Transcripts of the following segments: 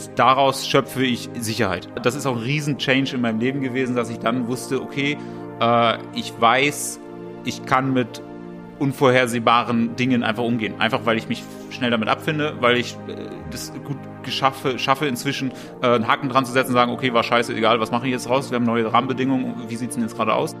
Und daraus schöpfe ich Sicherheit. Das ist auch ein Riesen-Change in meinem Leben gewesen, dass ich dann wusste, okay, äh, ich weiß, ich kann mit unvorhersehbaren Dingen einfach umgehen. Einfach weil ich mich schnell damit abfinde, weil ich äh, das gut geschaffe, schaffe inzwischen äh, einen Haken dran zu setzen und sagen, okay, war scheiße, egal, was mache ich jetzt raus? Wir haben neue Rahmenbedingungen, wie sieht es denn jetzt gerade aus?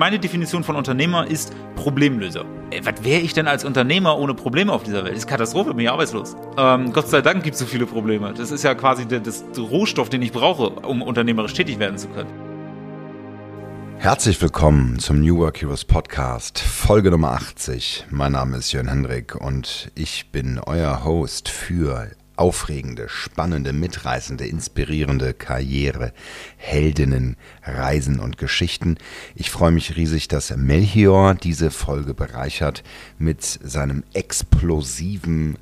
Meine Definition von Unternehmer ist Problemlöser. Ey, was wäre ich denn als Unternehmer ohne Probleme auf dieser Welt? Das ist Katastrophe, bin ich arbeitslos. Ähm, Gott sei Dank gibt es so viele Probleme. Das ist ja quasi der, das, Rohstoff, den ich brauche, um unternehmerisch tätig werden zu können. Herzlich willkommen zum New Work Heroes Podcast, Folge Nummer 80. Mein Name ist Jörn Hendrik und ich bin euer Host für aufregende, spannende, mitreißende, inspirierende Karriere, Heldinnen, Reisen und Geschichten. Ich freue mich riesig, dass Melchior diese Folge bereichert mit seinem explosiven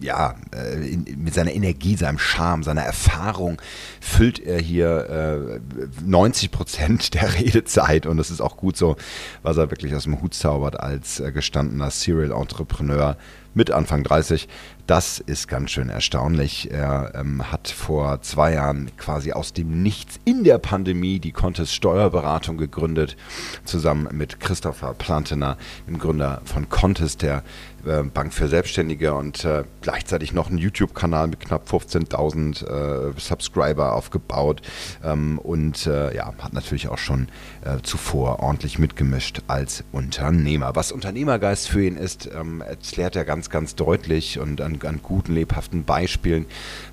ja, äh, mit seiner Energie, seinem Charme, seiner Erfahrung füllt er hier äh, 90 Prozent der Redezeit und das ist auch gut so, was er wirklich aus dem Hut zaubert als äh, gestandener Serial Entrepreneur mit Anfang 30. Das ist ganz schön erstaunlich. Er ähm, hat vor zwei Jahren quasi aus dem Nichts in der Pandemie die Contest Steuerberatung gegründet, zusammen mit Christopher Plantener, dem Gründer von Contest, der äh, Bank für Selbstständige und äh, gleichzeitig noch einen YouTube-Kanal mit knapp 15.000 äh, Subscriber aufgebaut ähm, und äh, ja, hat natürlich auch schon äh, zuvor ordentlich mitgemischt als Unternehmer. Was Unternehmergeist für ihn ist, ähm, erklärt er ganz, ganz deutlich und an, an, guten, lebhaften Beispielen,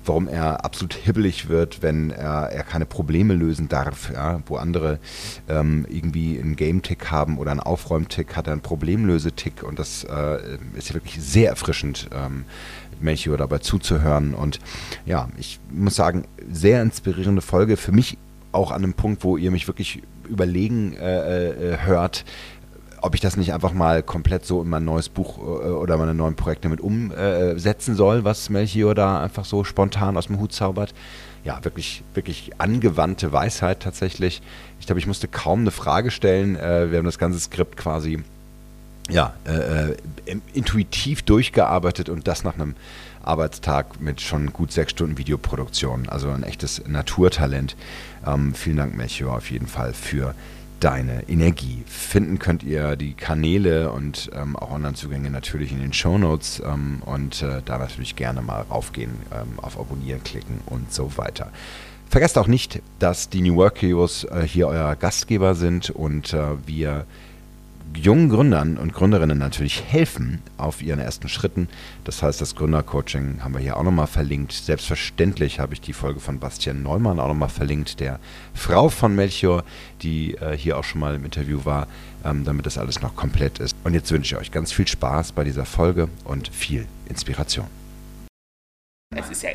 warum er absolut hibbelig wird, wenn er, er keine Probleme lösen darf, ja? wo andere ähm, irgendwie einen Game-Tick haben oder einen Aufräumtick, hat er einen Problemlösetick und das äh, ist wirklich sehr erfrischend, ähm, Melchior dabei zuzuhören. Und ja, ich muss sagen, sehr inspirierende Folge. Für mich auch an einem Punkt, wo ihr mich wirklich überlegen äh, äh, hört, ob ich das nicht einfach mal komplett so in mein neues Buch äh, oder meine neuen Projekte mit umsetzen soll, was Melchior da einfach so spontan aus dem Hut zaubert. Ja, wirklich, wirklich angewandte Weisheit tatsächlich. Ich glaube, ich musste kaum eine Frage stellen. Äh, wir haben das ganze Skript quasi ja, äh, äh intuitiv durchgearbeitet und das nach einem Arbeitstag mit schon gut sechs Stunden Videoproduktion. Also ein echtes Naturtalent. Ähm, vielen Dank, Melchior, auf jeden Fall für deine Energie. Finden könnt ihr die Kanäle und ähm, auch Online-Zugänge natürlich in den Show Notes ähm, und äh, da natürlich gerne mal raufgehen, ähm, auf Abonnieren klicken und so weiter. Vergesst auch nicht, dass die New Work Heroes äh, hier euer Gastgeber sind und äh, wir jungen Gründern und Gründerinnen natürlich helfen auf ihren ersten Schritten. Das heißt, das Gründercoaching haben wir hier auch nochmal verlinkt. Selbstverständlich habe ich die Folge von Bastian Neumann auch nochmal verlinkt, der Frau von Melchior, die äh, hier auch schon mal im Interview war, ähm, damit das alles noch komplett ist. Und jetzt wünsche ich euch ganz viel Spaß bei dieser Folge und viel Inspiration. Es ist ja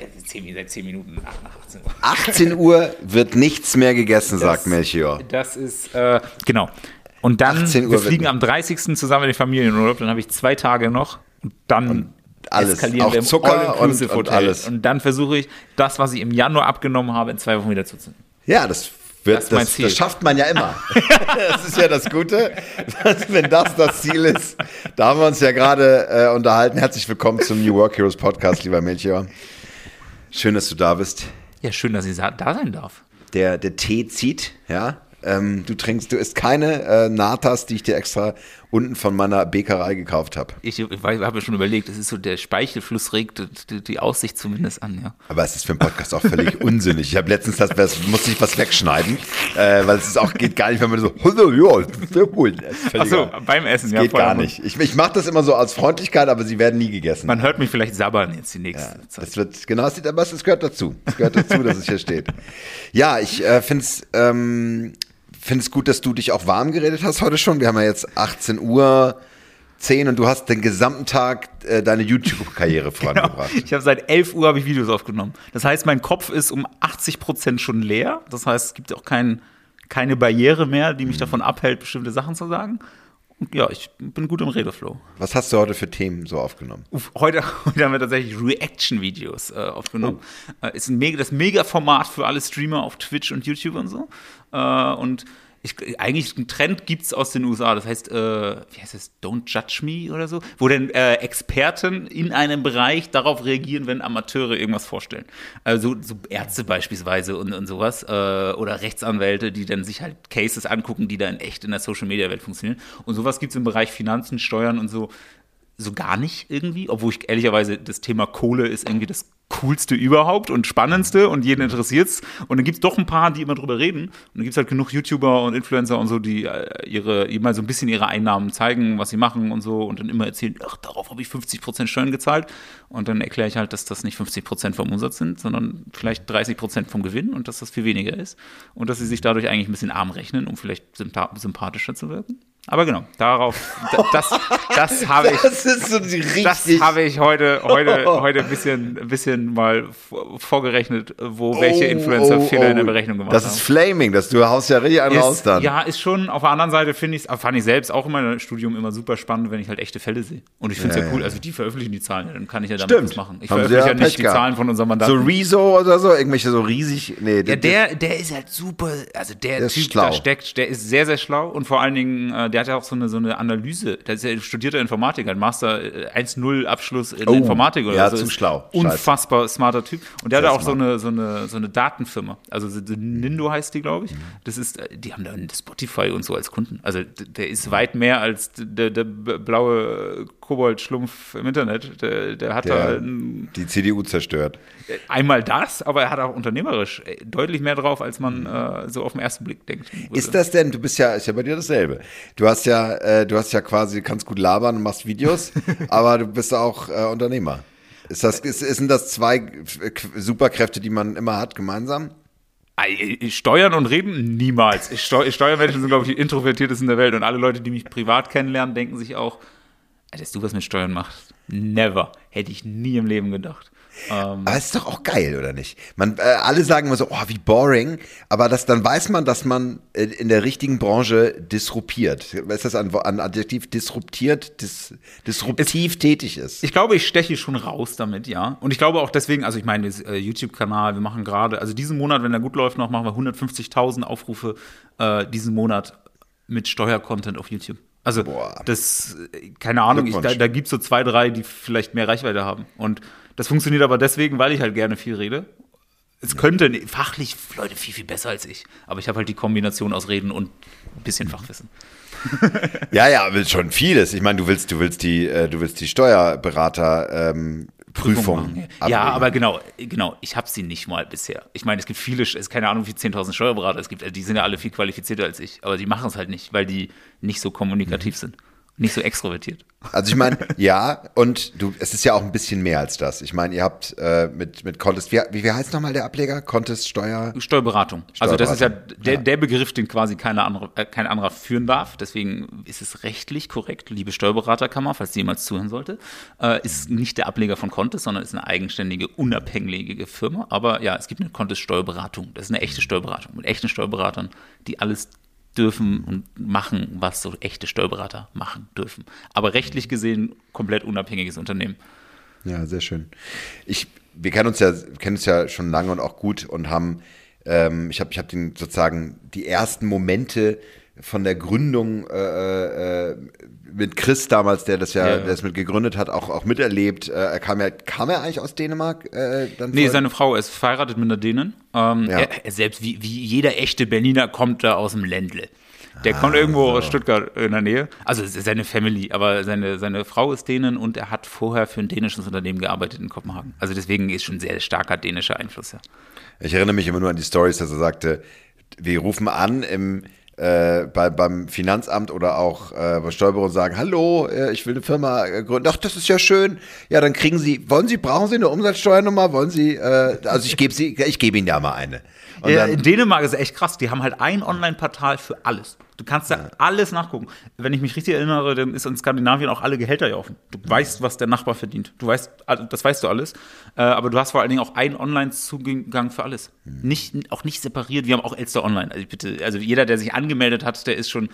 seit 10 Minuten nach 18 Uhr. 18 Uhr wird nichts mehr gegessen, das, sagt Melchior. Das ist, äh, genau. Und dann, wir fliegen am 30. zusammen in den Familienurlaub, dann habe ich zwei Tage noch und dann und alles, eskalieren auch wir im Zucker und, und alles. Und dann versuche ich, das, was ich im Januar abgenommen habe, in zwei Wochen wieder zuzunehmen. Ja, das wird, das, das, das, schafft man ja immer. das ist ja das Gute, wenn das das Ziel ist. Da haben wir uns ja gerade äh, unterhalten. Herzlich willkommen zum New Work Heroes Podcast, lieber Melchior. Schön, dass du da bist. Ja, schön, dass ich da sein darf. Der, der Tee zieht, ja. Ähm, du trinkst, du isst keine äh, Natas, die ich dir extra unten von meiner Bäckerei gekauft habe. Ich, ich habe mir schon überlegt, es ist so, der Speichelfluss regt die, die, Aussicht zumindest an, ja. Aber es ist für einen Podcast auch völlig unsinnig. Ich habe letztens, das, das musste ich was wegschneiden, äh, weil es ist auch, geht gar nicht, wenn man so, ja, sehr wohl. Achso, beim Essen, das ja. Geht gar nicht. Ich, ich mache das immer so als Freundlichkeit, aber sie werden nie gegessen. Man hört mich vielleicht sabbern jetzt die nächste ja, Zeit. Das wird, genau, das, aber es gehört dazu. Es gehört dazu, dass es hier steht. Ja, ich äh, finde es, ähm, finde es gut, dass du dich auch warm geredet hast heute schon. Wir haben ja jetzt 18 Uhr. 10 und du hast den gesamten Tag äh, deine YouTube-Karriere genau. vorangebracht. Genau. Ich habe seit 11 Uhr habe ich Videos aufgenommen. Das heißt, mein Kopf ist um 80 Prozent schon leer. Das heißt, es gibt auch kein, keine Barriere mehr, die mich mhm. davon abhält, bestimmte Sachen zu sagen. Ja, ich bin gut im Redeflow. Was hast du heute für Themen so aufgenommen? Heute, heute haben wir tatsächlich Reaction-Videos äh, aufgenommen. Oh. Äh, ist ein mega, das Mega-Format für alle Streamer auf Twitch und YouTube und so. Äh, und ich, eigentlich ein Trend gibt es aus den USA, das heißt, äh, wie heißt das, Don't Judge Me oder so, wo dann äh, Experten in einem Bereich darauf reagieren, wenn Amateure irgendwas vorstellen. Also so Ärzte beispielsweise und, und sowas äh, oder Rechtsanwälte, die dann sich halt Cases angucken, die dann echt in der Social-Media-Welt funktionieren. Und sowas gibt es im Bereich Finanzen, Steuern und so so gar nicht irgendwie, obwohl ich ehrlicherweise das Thema Kohle ist irgendwie das coolste überhaupt und spannendste und jeden interessiert's. Und dann gibt's doch ein paar, die immer drüber reden. Und dann gibt's halt genug YouTuber und Influencer und so, die äh, ihre, immer so ein bisschen ihre Einnahmen zeigen, was sie machen und so und dann immer erzählen, ach, darauf habe ich 50% Steuern gezahlt. Und dann erkläre ich halt, dass das nicht 50% vom Umsatz sind, sondern vielleicht 30% vom Gewinn und dass das viel weniger ist. Und dass sie sich dadurch eigentlich ein bisschen arm rechnen, um vielleicht sympathischer zu wirken. Aber genau, darauf, das, das habe ich, Das ist so das habe ich heute, heute, heute ein bisschen, ein bisschen mal vorgerechnet, wo welche Influencer Fehler in der Berechnung gemacht Oh, Das haben. ist Flaming, dass du haust ja richtig einen raus dann. ja, ist schon, auf der anderen Seite finde ich fand ich selbst auch in meinem Studium immer super spannend, wenn ich halt echte Fälle sehe. Und ich finde es Ja, ja, cool, ja. also die veröffentlichen die Zahlen, ja, dann kann ich ja damit Stimmt. was machen. Ich Haben veröffentliche ja ja nicht die. Zahlen von unserem so Mandanten. Rezo oder so, irgendwelche so riesig. Nee, Ja, das- der, der ist halt super, also der, Der ist Typ schlau. da steckt, der ist sehr, sehr schlau und vor allen Dingen, äh, der hat ja auch so eine, so eine Analyse, der ist ja studierter Informatiker, ein Master äh, 1.0 Abschluss in Oh, Informatik oder ja, so. zu schlau. Unfassbar smarter Typ. Und der Sehr hat auch so eine, so eine, so eine Datenfirma, also so- so Nindo heißt die, glaube ich. Das ist, äh, die haben dann Spotify und so als Kunden. Also der ist weit mehr als der, der blaue Kobold-Schlumpf im Internet. Der, der hat da der ein, die CDU zerstört. Einmal das, aber er hat auch unternehmerisch äh, deutlich mehr drauf, als man äh, so auf den ersten Blick denkt. würde. Ist das denn, du bist ja, ist ja bei dir dasselbe. Du hast ja, äh, du hast ja quasi, kannst gut labern und machst Videos, aber du bist auch äh, Unternehmer. Ist das, ist, sind das zwei äh, Superkräfte, die man immer hat, gemeinsam? Ei, Steuern und Reden? Niemals. Ich Steu Steuermenschen sind, glaube ich, die introvertiertesten der Welt. Und alle Leute, die mich privat kennenlernen, denken sich auch, "Ey, dass du was mit Steuern machst. Never. Hätte ich nie im Leben gedacht. Ähm, Aber es ist doch auch geil, oder nicht? Man, äh, alle sagen immer so, oh, wie boring, aber das, dann weiß man, dass man äh, in der richtigen Branche disruptiert. Ist das ein, ein Adjektiv? Disruptiert, dis, disruptiv tätig ist. ich glaube, ich steche schon raus damit, ja. Und ich glaube auch deswegen, also ich meine, äh, YouTube-Kanal, wir machen gerade, also diesen Monat, wenn er gut läuft, noch machen wir 150.000 Aufrufe äh, diesen Monat mit Steuercontent auf YouTube. Also Boah. das, keine Ahnung, ich, da, da gibt es so zwei, drei, die vielleicht mehr Reichweite haben. Und das funktioniert aber deswegen, weil ich halt gerne viel rede. Es könnte fachlich Leute viel, viel besser als ich. Aber ich habe halt die Kombination aus Reden und ein bisschen Fachwissen. Ja, ja, aber schon vieles. Ich meine, du willst, du willst die, äh, du willst die Steuerberater ähm, Prüfung. machen. Ja, aber genau, genau, ich habe sie nicht mal bisher. Ich meine, es gibt viele, es ist keine Ahnung, wie 10.000 Steuerberater es gibt, die sind ja alle viel qualifizierter als ich, aber die machen es halt nicht, weil die nicht so kommunikativ sind, nicht so extrovertiert. Also ich meine, ja, und du, es ist ja auch ein bisschen mehr als das. Ich meine, ihr habt äh, mit, mit Contest, wie, wie, heißt nochmal der Ableger? Contest Steuer? Steuerberatung. Also das ist ja Steuerberatung, der, ja. der Begriff, den quasi keine andere, äh, kein anderer führen darf. Deswegen ist es rechtlich korrekt, liebe Steuerberaterkammer, falls sie jemals zuhören sollte, äh, ist nicht der Ableger von Contest, sondern ist eine eigenständige, unabhängige Firma. Aber ja, es gibt eine Contest Steuerberatung. Das ist eine echte Steuerberatung mit echten Steuerberatern, die alles dürfen und machen, was so echte Steuerberater machen dürfen. Aber rechtlich gesehen komplett unabhängiges Unternehmen. Ja, sehr schön. Ich, wir kennen uns ja, kennen uns ja schon lange und auch gut und haben, ähm, ich habe ich hab den sozusagen die ersten Momente von der Gründung äh, äh, mit Chris damals, der das ja, Ja. der das mit gegründet hat, auch, auch miterlebt. Äh, er kam ja, kam er eigentlich aus Dänemark? Äh, dann Nee, vor- seine Frau ist verheiratet mit einer Dänin. Ähm, Ja. er, er selbst, wie, wie jeder echte Berliner, kommt da aus dem Ländle. Der Ah, kommt irgendwo aus Stuttgart in der Nähe. Also seine Family, aber seine, seine Frau ist Dänin und er hat vorher für ein dänisches Unternehmen gearbeitet in Kopenhagen. Also deswegen ist schon sehr starker dänischer Einfluss, ja. Ich erinnere mich immer nur an die Stories, dass er sagte, wir rufen an im, äh, bei, beim Finanzamt oder auch äh, bei Steuerbüro und sagen, hallo, äh, ich will eine Firma äh, gründen. Ach, das ist ja schön. Ja, dann kriegen Sie, wollen Sie, brauchen Sie eine Umsatzsteuernummer? Wollen Sie, äh, also ich gebe Sie, ich gebe Ihnen ja mal eine. Ja, in Dänemark ist es echt krass. Die haben halt ein Online-Portal für alles. Du kannst da alles nachgucken. Wenn ich mich richtig erinnere, dann ist in Skandinavien auch alle Gehälter ja offen. Du weißt, was der Nachbar verdient. Du weißt, das weißt du alles. Äh, aber du hast vor allen Dingen auch einen Online-Zugang für alles. Nicht, auch nicht separiert. Wir haben auch Elster Online. Also bitte, also jeder, der sich angemeldet hat, der ist schon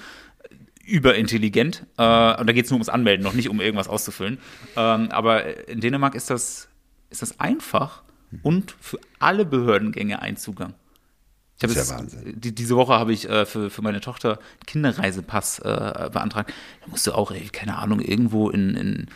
überintelligent. Äh, und da geht es nur ums Anmelden, noch nicht um irgendwas auszufüllen. Ähm, aber in Dänemark ist das, ist das einfach und für alle Behördengänge ein Zugang. Ich das ist ja Wahnsinn. Die, diese Woche habe ich äh, für, für meine Tochter Kinderreisepass äh, beantragt. Da musst du auch, ey, keine Ahnung, irgendwo in, in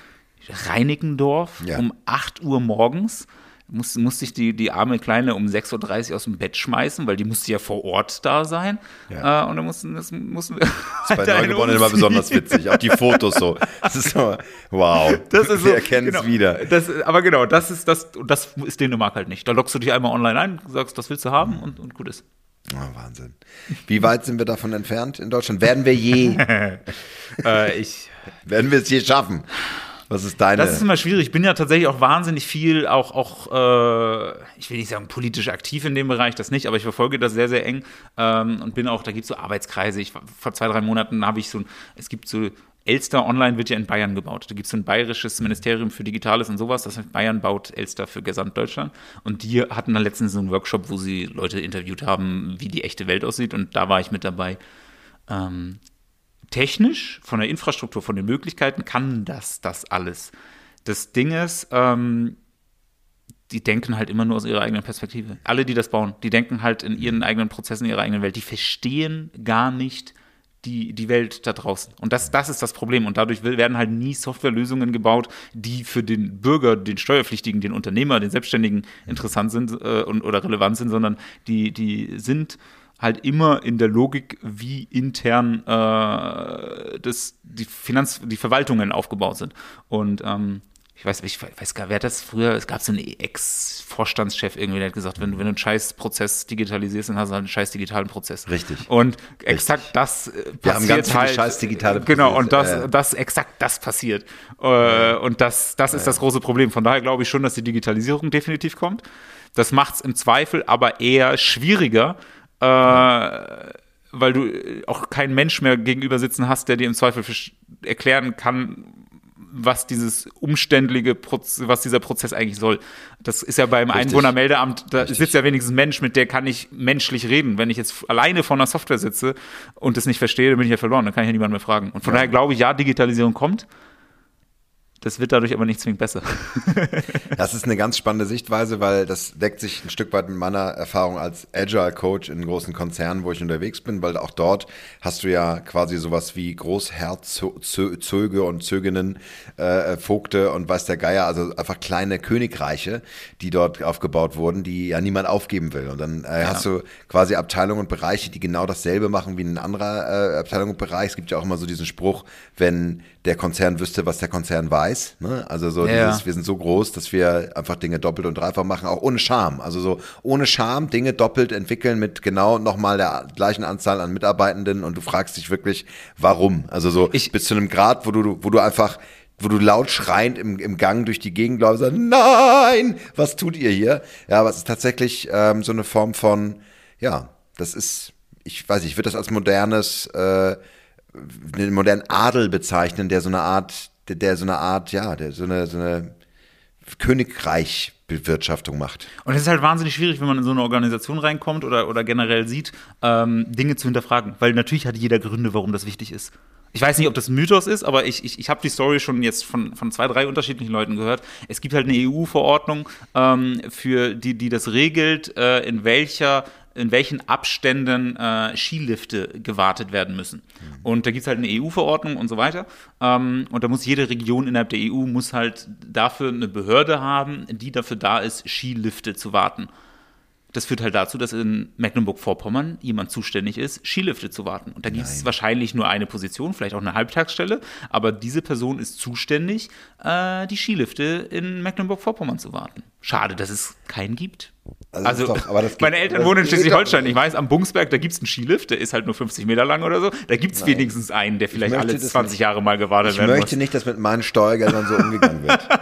Reinickendorf ja. um 8 Uhr morgens musste, musste ich die, die arme Kleine um 6.30 Uhr aus dem Bett schmeißen, weil die musste ja vor Ort da sein. Ja. Äh, und dann mussten, das mussten wir. Das ist bei Neugeborenen immer besonders witzig. Auch die Fotos so. Das ist so, wow. Das ist so, wir erkennen es genau, wieder. Das, aber genau, das ist das, das ist Dänemark halt nicht. Da lockst du dich einmal online ein, sagst, das willst du haben und, und gut ist. Oh, Wahnsinn. Wie weit sind wir davon entfernt in Deutschland? Werden wir je? äh, ich. Werden wir es je schaffen? Was ist deine? Das ist immer schwierig. Ich bin ja tatsächlich auch wahnsinnig viel, auch, auch äh, ich will nicht sagen politisch aktiv in dem Bereich, das nicht, aber ich verfolge das sehr, sehr eng ähm, und bin auch, da gibt es so Arbeitskreise. Ich, vor zwei, drei Monaten habe ich so, es gibt so Elster Online wird ja in Bayern gebaut. Da gibt es so ein bayerisches Ministerium für Digitales und sowas. Das heißt, Bayern baut Elster für Gesamtdeutschland. Und die hatten dann letztens so einen Workshop, wo sie Leute interviewt haben, wie die echte Welt aussieht. Und da war ich mit dabei. Ähm, technisch, von der Infrastruktur, von den Möglichkeiten kann das das alles. Das Ding ist, ähm, die denken halt immer nur aus ihrer eigenen Perspektive. Alle, die das bauen, die denken halt in ihren eigenen Prozessen, in ihrer eigenen Welt. Die verstehen gar nicht die, die Welt da draußen. Und das, das ist das Problem. Und dadurch werden halt nie Softwarelösungen gebaut, die für den Bürger, den Steuerpflichtigen, den Unternehmer, den Selbstständigen interessant sind äh, und, oder relevant sind, sondern die, die sind halt immer in der Logik, wie intern äh, das, die Finanz, die Verwaltungen aufgebaut sind. Und ähm, ich weiß, ich weiß gar, wer das früher, es gab so einen Ex-Vorstandschef irgendwie, der hat gesagt, wenn, wenn du einen scheiß Prozess digitalisierst, dann hast du halt einen scheiß digitalen Prozess. Richtig. Und exakt Richtig. das äh, passiert Wir haben ganz viele halt, scheiß digitale Prozesse. Genau, und das, äh. das, exakt das passiert. Äh, und das, das ist das große Problem. Von daher glaube ich schon, dass die Digitalisierung definitiv kommt. Das macht es im Zweifel aber eher schwieriger, äh, weil du auch keinen Mensch mehr gegenüber sitzen hast, der dir im Zweifel erklären kann, was dieses umständliche, Proz was dieser Prozess eigentlich soll. Das ist ja beim Richtig. Einwohnermeldeamt, da Richtig. sitzt ja wenigstens ein Mensch, mit der kann ich menschlich reden. Wenn ich jetzt alleine vor einer Software sitze und das nicht verstehe, dann bin ich ja verloren, dann kann ich ja niemanden mehr fragen. Und von ja. daher glaube ich, ja, Digitalisierung kommt. Das wird dadurch aber nicht zwingend besser. das ist eine ganz spannende Sichtweise, weil das deckt sich ein Stück weit mit meiner Erfahrung als Agile Coach in großen Konzernen, wo ich unterwegs bin, weil auch dort hast du ja quasi sowas wie Großherzöge und Zöginnen, äh, Vogte und weiß der Geier, also einfach kleine Königreiche, die dort aufgebaut wurden, die ja niemand aufgeben will. Und dann äh, ja. hast du quasi Abteilungen und Bereiche, die genau dasselbe machen wie ein anderer äh, Abteilung und Bereich. Es gibt ja auch immer so diesen Spruch, wenn der Konzern wüsste, was der Konzern weiß. Ne? Also so ja. dieses, wir sind so groß, dass wir einfach Dinge doppelt und dreifach machen, auch ohne Scham. Also so ohne Scham Dinge doppelt entwickeln mit genau nochmal der gleichen Anzahl an Mitarbeitenden und du fragst dich wirklich, warum? Also so ich, bis zu einem Grad, wo du, wo du einfach wo du laut schreiend im, im Gang durch die Gegend läufst, sagst, nein, was tut ihr hier? Ja, aber es ist tatsächlich ähm, so eine Form von, ja, das ist, ich weiß nicht, ich würde das als modernes, äh, einen modernen Adel bezeichnen, der so eine Art der, der so eine Art, ja, der so eine, so eine Königreich Bewirtschaftung macht. Und es ist halt wahnsinnig schwierig, wenn man in so eine Organisation reinkommt oder, oder generell sieht, ähm, Dinge zu hinterfragen. Weil natürlich hat jeder Gründe, warum das wichtig ist. Ich weiß nicht, ob das ein Mythos ist, aber ich, ich, ich habe die Story schon jetzt von, von zwei, drei unterschiedlichen Leuten gehört. Es gibt halt eine EU-Verordnung, ähm, für die, die das regelt, äh, in welcher in welchen Abständen äh, Skilifte gewartet werden müssen. Mhm. Und da gibt es halt eine EU-Verordnung und so weiter. Ähm, und da muss jede Region innerhalb der EU muss halt dafür eine Behörde haben, die dafür da ist, Skilifte zu warten. Das führt halt dazu, dass in Mecklenburg-Vorpommern jemand zuständig ist, Skilifte zu warten. Und da gibt es wahrscheinlich nur eine Position, vielleicht auch eine Halbtagsstelle, aber diese Person ist zuständig, äh, die Skilifte in Mecklenburg-Vorpommern zu warten. Schade, dass es keinen gibt. Also, also doch, meine Eltern wohnen in Schleswig-Holstein. Ich weiß, am Bungsberg, da gibt es einen Skilift, der ist halt nur 50 Meter lang oder so. Da gibt es wenigstens einen, der vielleicht alle 20 Jahre mal gewartet werden muss. Ich möchte nicht, dass mit meinen Steuergeldern so umgegangen wird.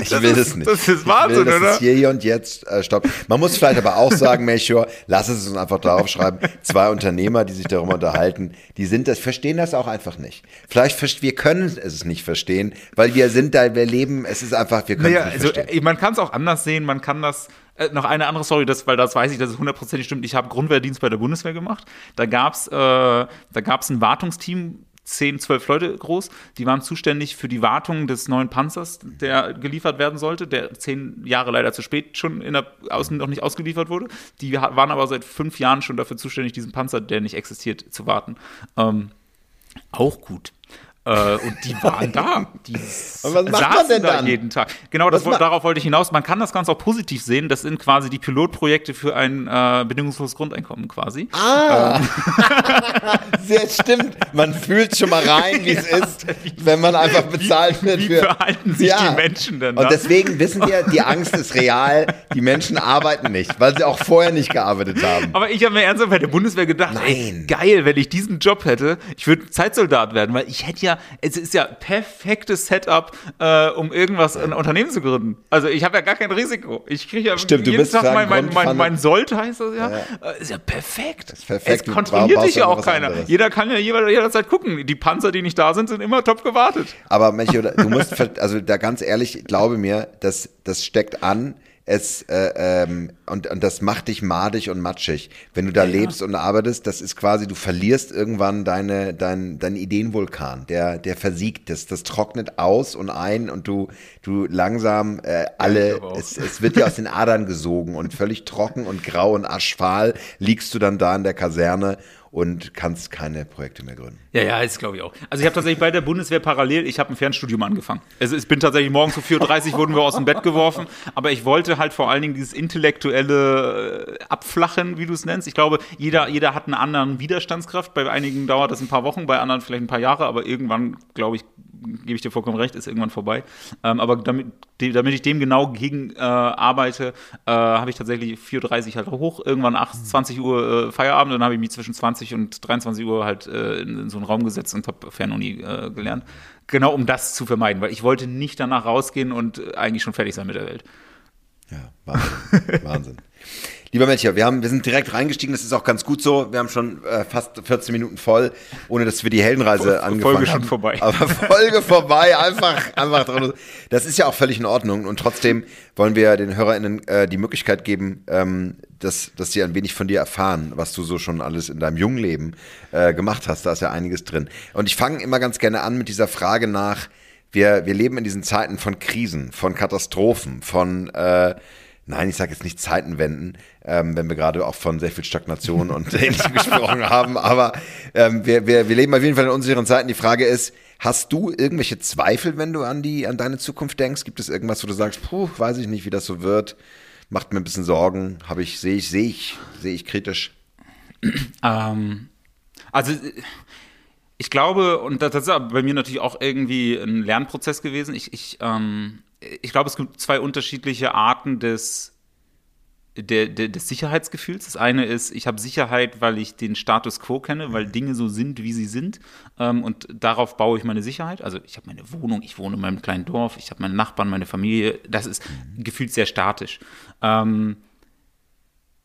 Ich das will ist, das nicht. Das ist Wahnsinn, ich will, oder? Das hier, hier und jetzt äh, stoppt. Man muss vielleicht aber auch sagen, Melchior, lass es uns einfach darauf schreiben. Zwei Unternehmer, die sich darüber unterhalten, die sind das, verstehen das auch einfach nicht. Vielleicht, wir können es nicht verstehen, weil wir sind da, wir leben, es ist einfach, wir können naja, es nicht also, verstehen. Man kann es auch anders sehen, man kann das äh, noch eine andere Story, das, weil das weiß ich, dass es hundertprozentig stimmt. Ich habe Grundwehrdienst bei der Bundeswehr gemacht. Da gab es äh, ein Wartungsteam 10, 12 Leute groß. Die waren zuständig für die Wartung des neuen Panzers, der geliefert werden sollte, der zehn Jahre leider zu spät schon in der Außen noch nicht ausgeliefert wurde. Die waren aber seit fünf Jahren schon dafür zuständig, diesen Panzer, der nicht existiert, zu warten. Ähm, auch gut. Äh, und die waren da. Die und was macht man denn da dann? jeden Tag. Genau, das, darauf wollte ich hinaus. Man kann das Ganze auch positiv sehen. Das sind quasi die Pilotprojekte für ein äh, bedingungsloses Grundeinkommen quasi. Ah, sehr stimmt. Man fühlt schon mal rein, wie es ist, wenn man einfach bezahlt wird Wie für. verhalten sich die Menschen denn da? Und deswegen wissen wir, die Angst ist real. Die Menschen arbeiten nicht, weil sie auch vorher nicht gearbeitet haben. Aber ich habe mir ernsthaft bei der Bundeswehr gedacht, ey, Nein. geil, wenn ich diesen Job hätte, ich würde Zeitsoldat werden, weil ich hätte ja, es ist ja perfektes Setup, äh, um irgendwas, ein Unternehmen zu gründen. Also ich habe ja gar kein Risiko. Ich kriege ja Stimmt, du jeden bist Tag mein, mein, mein, mein Sold, heißt das ja. Ja. Äh, Ist ja perfekt. ist perfekt. Es kontrolliert dich ja ja auch keiner. anderes. Jeder kann ja jeder- jederzeit gucken. Die Panzer, die nicht da sind, sind immer top gewartet. Aber Melchior, du musst, also da ganz ehrlich, glaube mir, das, das steckt an. Es, äh, ähm, und, und das macht dich madig und matschig. Wenn du da lebst und arbeitest, das ist quasi, du verlierst irgendwann deine, dein, dein Ideenvulkan. Der, der versiegt. Das, das trocknet aus und ein und du, du langsam äh, alle, auch. es, es wird dir aus den Adern gesogen und völlig trocken und grau und aschfahl liegst du dann da in der Kaserne und kannst keine Projekte mehr gründen. Ja, ja, das glaube ich auch. Also ich habe tatsächlich bei der Bundeswehr parallel, ich habe ein Fernstudium angefangen. Also ich bin tatsächlich morgens um 4.30 Uhr wurden wir aus dem Bett geworfen, aber ich wollte halt vor allen Dingen dieses intellektuelle äh, Abflachen, wie du es nennst. Ich glaube, jeder, jeder hat eine andere Widerstandskraft. Bei einigen dauert das ein paar Wochen, bei anderen vielleicht ein paar Jahre, aber irgendwann, glaube ich, gebe ich dir vollkommen recht, ist irgendwann vorbei. Ähm, aber damit, damit ich dem genau gegen äh, arbeite, äh, habe ich tatsächlich 4.30 Uhr halt hoch, irgendwann 8, 20 Uhr äh, Feierabend und dann habe ich mich zwischen 20 und 23 Uhr halt äh, in, in so einen Raum gesetzt und habe Fernuni äh, gelernt. Genau um das zu vermeiden, weil ich wollte nicht danach rausgehen und äh, eigentlich schon fertig sein mit der Welt. Ja, Wahnsinn. Wahnsinn. Lieber Melchior, wir, haben, wir sind direkt reingestiegen, das ist auch ganz gut so. Wir haben schon äh, fast 14 Minuten voll, ohne dass wir die Heldenreise Folge angefangen schon haben. vorbei. Aber Folge vorbei, einfach, einfach drin. Das ist ja auch völlig in Ordnung. Und trotzdem wollen wir den HörerInnen äh, die Möglichkeit geben, ähm, dass, dass sie ein wenig von dir erfahren, was du so schon alles in deinem jungen Leben äh, gemacht hast. Da ist ja einiges drin. Und ich fange immer ganz gerne an mit dieser Frage nach, wir, wir leben in diesen Zeiten von Krisen, von Katastrophen, von äh, Nein, ich sage jetzt nicht Zeitenwenden, ähm, wenn wir gerade auch von sehr viel Stagnation und ähnlichem gesprochen haben. Aber ähm, wir, wir, wir leben auf jeden Fall in unsicheren Zeiten. Die Frage ist, hast du irgendwelche Zweifel, wenn du an, die, an deine Zukunft denkst? Gibt es irgendwas, wo du sagst, puh, weiß ich nicht, wie das so wird? Macht mir ein bisschen Sorgen. Habe ich, sehe ich, sehe ich, sehe ich kritisch. Ähm, also ich glaube, und das ist bei mir natürlich auch irgendwie ein Lernprozess gewesen. Ich, ich, ähm, ich glaube, es gibt zwei unterschiedliche Arten des, der, der, des Sicherheitsgefühls. Das eine ist, ich habe Sicherheit, weil ich den Status quo kenne, weil Dinge so sind, wie sie sind. Ähm, und darauf baue ich meine Sicherheit. Also ich habe meine Wohnung, ich wohne in meinem kleinen Dorf, ich habe meine Nachbarn, meine Familie. Das ist gefühlt sehr statisch. Ähm,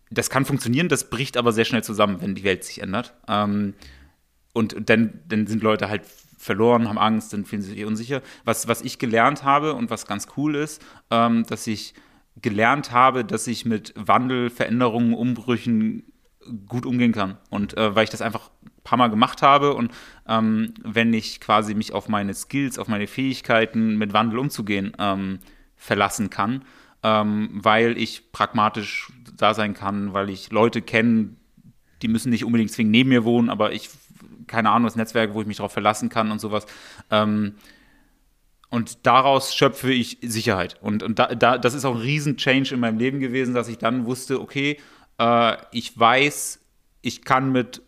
das kann funktionieren, das bricht aber sehr schnell zusammen, wenn die Welt sich ändert. Ähm, und dann, dann sind Leute halt verloren, haben Angst, dann fühlen sie sich unsicher. Was, was ich gelernt habe und was ganz cool ist, ähm, dass ich gelernt habe, dass ich mit Wandel, Veränderungen, Umbrüchen gut umgehen kann. Und äh, weil ich das einfach ein paar Mal gemacht habe und ähm, wenn ich quasi mich auf meine Skills, auf meine Fähigkeiten mit Wandel umzugehen ähm, verlassen kann, ähm, weil ich pragmatisch da sein kann, weil ich Leute kenne, die müssen nicht unbedingt zwingend neben mir wohnen, aber ich, keine Ahnung, das Netzwerk, wo ich mich darauf verlassen kann und sowas. Ähm, und daraus schöpfe ich Sicherheit. Und, und da, da, das ist auch ein Riesen-Change in meinem Leben gewesen, dass ich dann wusste, okay, äh, ich weiß, ich kann mit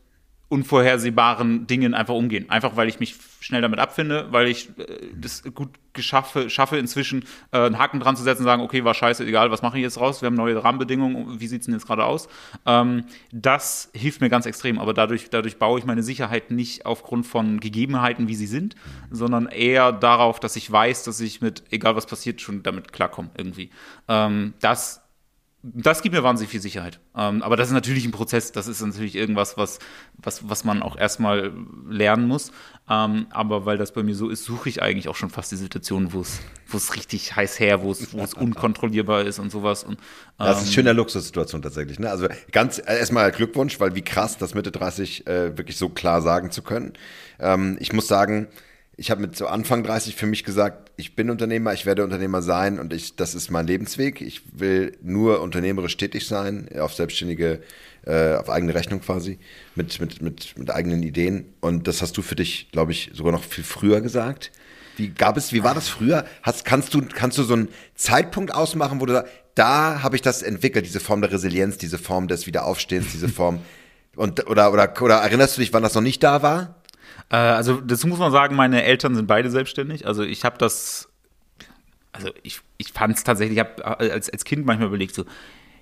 unvorhersehbaren Dingen einfach umgehen. Einfach weil ich mich schnell damit abfinde, weil ich äh, das gut geschaffe, schaffe inzwischen äh, einen Haken dran zu setzen und sagen, okay, war scheiße, egal, was mache ich jetzt raus? Wir haben neue Rahmenbedingungen, wie sieht es denn jetzt gerade aus? Ähm, das hilft mir ganz extrem, aber dadurch, dadurch baue ich meine Sicherheit nicht aufgrund von Gegebenheiten, wie sie sind, sondern eher darauf, dass ich weiß, dass ich mit, egal was passiert, schon damit klarkomme irgendwie. Ähm, das das gibt mir wahnsinnig viel Sicherheit. Ähm, aber das ist natürlich ein Prozess, das ist natürlich irgendwas, was, was, was man auch erstmal lernen muss. Ähm, aber weil das bei mir so ist, suche ich eigentlich auch schon fast die Situation, wo es, richtig heiß her, wo es, wo es unkontrollierbar ist und sowas. Und, ähm, das ist eine schöne Luxussituation tatsächlich. Ne? Also ganz äh, erstmal Glückwunsch, weil wie krass, das Mitte 30 äh, wirklich so klar sagen zu können. Ähm, ich muss sagen, ich habe mit so Anfang 30 für mich gesagt, ich bin Unternehmer, ich werde Unternehmer sein und ich, das ist mein Lebensweg. Ich will nur unternehmerisch tätig sein, auf selbstständige, äh, auf eigene Rechnung quasi, mit, mit, mit, mit eigenen Ideen. Und das hast du für dich, glaube ich, sogar noch viel früher gesagt. Wie gab es, wie war das früher? Hast, kannst du, kannst du so einen Zeitpunkt ausmachen, wo du sagst, da habe ich das entwickelt, diese Form der Resilienz, diese Form des Wiederaufstehens, diese Form. Und, oder, oder, oder erinnerst du dich, wann das noch nicht da war? Äh, also dazu muss man sagen, meine Eltern sind beide selbstständig. Also ich habe das, also ich, ich fand es tatsächlich, ich habe als, als Kind manchmal überlegt, so,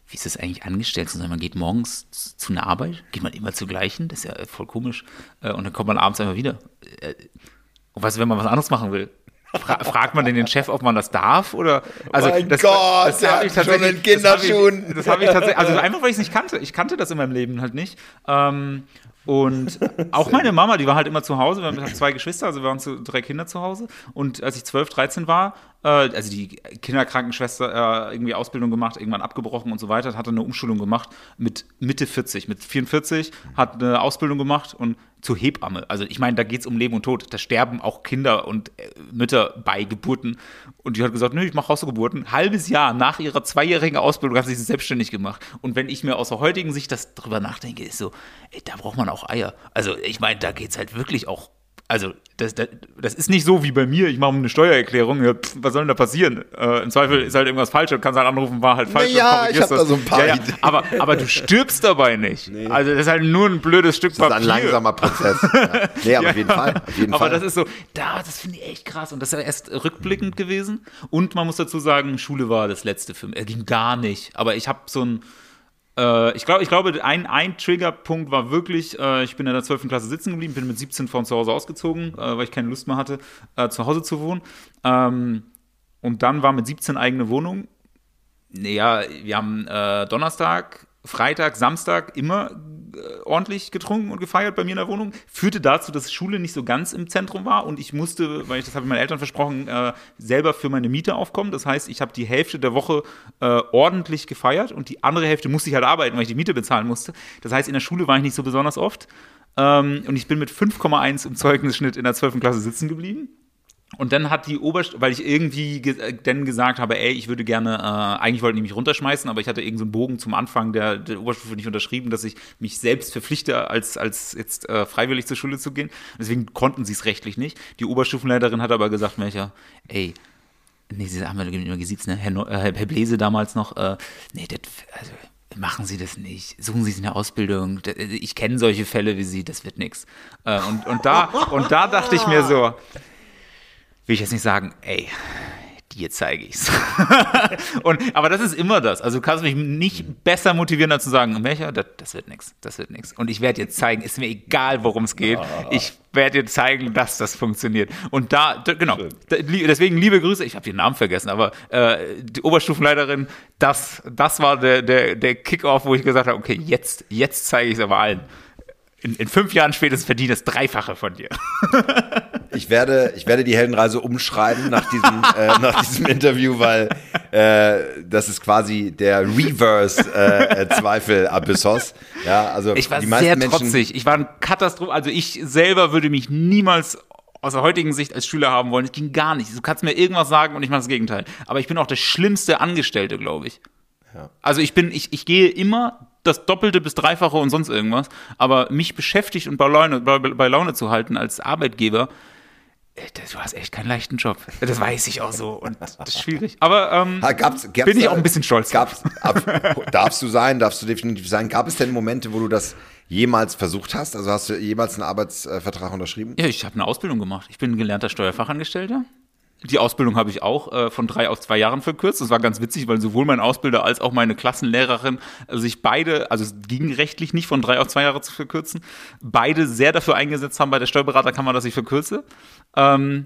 wie ist das eigentlich angestellt zu sein? Man geht morgens zu einer Arbeit, geht man immer zur gleichen, das ist ja voll komisch. Äh, und dann kommt man abends einfach wieder. Äh, und was, wenn man was anderes machen will? Fra fragt man denn den Chef, ob man das darf? Oder, also, mein das, Gott, das, das habe ich tatsächlich. Schon in Kinderschuhen. Das habe ich, hab ich tatsächlich, also einfach weil ich es nicht kannte. Ich kannte das in meinem Leben halt nicht. Ähm, und auch meine Mama, die war halt immer zu Hause. Wir haben zwei Geschwister, also wir waren zu, drei Kinder zu Hause. Und als ich 12, 13 war, also die Kinderkrankenschwester äh, irgendwie Ausbildung gemacht, irgendwann abgebrochen und so weiter, hatte eine Umschulung gemacht mit Mitte 40. Mit 44 hat eine Ausbildung gemacht und zur Hebamme. Also ich meine, da geht es um Leben und Tod. Da sterben auch Kinder und äh, Mütter bei Geburten. Und die hat gesagt, nö, ich mache Hausgeburten. Halbes Jahr nach ihrer zweijährigen Ausbildung hat sie sich selbstständig gemacht. Und wenn ich mir aus der heutigen Sicht das drüber nachdenke, ist so, ey, da braucht man auch Eier. Also ich meine, da geht es halt wirklich auch also das, das, das, ist nicht so wie bei mir, ich mache eine Steuererklärung, ja, pff, was soll denn da passieren? Äh, Im Zweifel ist halt irgendwas falsch, du kannst halt anrufen, war halt falsch. Ja, ich habe da so ein paar ja, ja, aber, aber du stirbst dabei nicht. Nee. Also das ist halt nur ein blödes Stück das Papier. Das ist ein langsamer Prozess. ja. Nee, aber auf jeden Fall. Auf jeden aber Fall. das ist so, da, das finde ich echt krass und das ist ja erst rückblickend gewesen. Und man muss dazu sagen, Schule war das letzte für mich. Er ging gar nicht. Aber ich habe so ein äh, ich, glaub, ich glaube, ein, ein Triggerpunkt war wirklich, äh, ich bin in der 12. Klasse sitzen geblieben, bin mit 17 von zu Hause ausgezogen, äh, weil ich keine Lust mehr hatte, äh, zu Hause zu wohnen. Ähm, und dann war mit 17 eigene Wohnung. Naja, wir haben äh, Donnerstag, Freitag, Samstag immer äh, ordentlich getrunken und gefeiert bei mir in der Wohnung. Führte dazu, dass Schule nicht so ganz im Zentrum war und ich musste, weil ich das habe meinen Eltern versprochen, äh, selber für meine Miete aufkommen. Das heißt, ich habe die Hälfte der Woche äh, ordentlich gefeiert und die andere Hälfte musste ich halt arbeiten, weil ich die Miete bezahlen musste. Das heißt, in der Schule war ich nicht so besonders oft. Ähm, und ich bin mit 5,1 im Zeugnisschnitt in der 12. Klasse sitzen geblieben. Und dann hat die Oberstufe, weil ich irgendwie ge äh, dann gesagt habe, ey, ich würde gerne, äh, eigentlich wollten die mich runterschmeißen, aber ich hatte irgendeinen so Bogen zum Anfang der, der, Oberstufe nicht unterschrieben, dass ich mich selbst verpflichte, als, als jetzt äh, freiwillig zur Schule zu gehen. Deswegen konnten sie es rechtlich nicht. Die Oberstufenleiterin hat aber gesagt, Melcher, ey, nee, sie haben wir immer gesiezt, ne? Herr, äh, Herr Blese damals noch, äh, nee, das, also, machen Sie das nicht. Suchen Sie sich eine Ausbildung. Ich kenne solche Fälle wie Sie, das wird nichts. Äh, und, und, da, und da dachte ich mir so, will ich jetzt nicht sagen, ey, dir zeige ich's. und, aber das ist immer das. Also du kannst mich nicht besser motivieren, als zu sagen, Melcher, das, das wird nichts, das wird nichts. Und ich werde dir zeigen, ist mir egal, worum es geht. Ich werde dir zeigen, dass das funktioniert. Und da, genau, deswegen liebe Grüße, ich habe den Namen vergessen, aber äh, die Oberstufenleiterin, das, das war der, der, der Kick-Off, wo ich gesagt habe, okay, jetzt, jetzt zeige ich es aber allen in, in fünf Jahren spätestens verdient das Dreifache von dir. ich, werde, ich werde die Heldenreise umschreiben nach diesem, äh, nach diesem Interview, weil äh, das ist quasi der Reverse-Zweifel äh, Abyssos. Ja, also ich war sehr trotzig. Ich war ein Katastrophe. Also ich selber würde mich niemals aus der heutigen Sicht als Schüler haben wollen. Es ging gar nicht. Du kannst mir irgendwas sagen und ich mache das Gegenteil. Aber ich bin auch der schlimmste Angestellte, glaube ich. Ja. Also ich bin, ich, ich gehe immer das Doppelte bis Dreifache und sonst irgendwas. Aber mich beschäftigt und bei Laune, bei, bei Laune zu halten als Arbeitgeber, äh, du hast echt keinen leichten Job. Das weiß ich auch so. Und das ist schwierig. Aber ähm, gab's, gab's bin ich auch ein bisschen stolz. Gab's, ab, darfst du sein, darfst du definitiv sein. Gab es denn Momente, wo du das jemals versucht hast? Also hast du jemals einen Arbeitsvertrag unterschrieben? Ja, ich habe eine Ausbildung gemacht. Ich bin ein gelernter Steuerfachangestellter. Die Ausbildung habe ich auch äh, von drei auf zwei Jahren verkürzt. Das war ganz witzig, weil sowohl mein Ausbilder als auch meine Klassenlehrerin sich beide, also es ging rechtlich nicht von drei auf zwei Jahre zu verkürzen, beide sehr dafür eingesetzt haben bei der Steuerberaterkammer, dass ich verkürze. Ähm,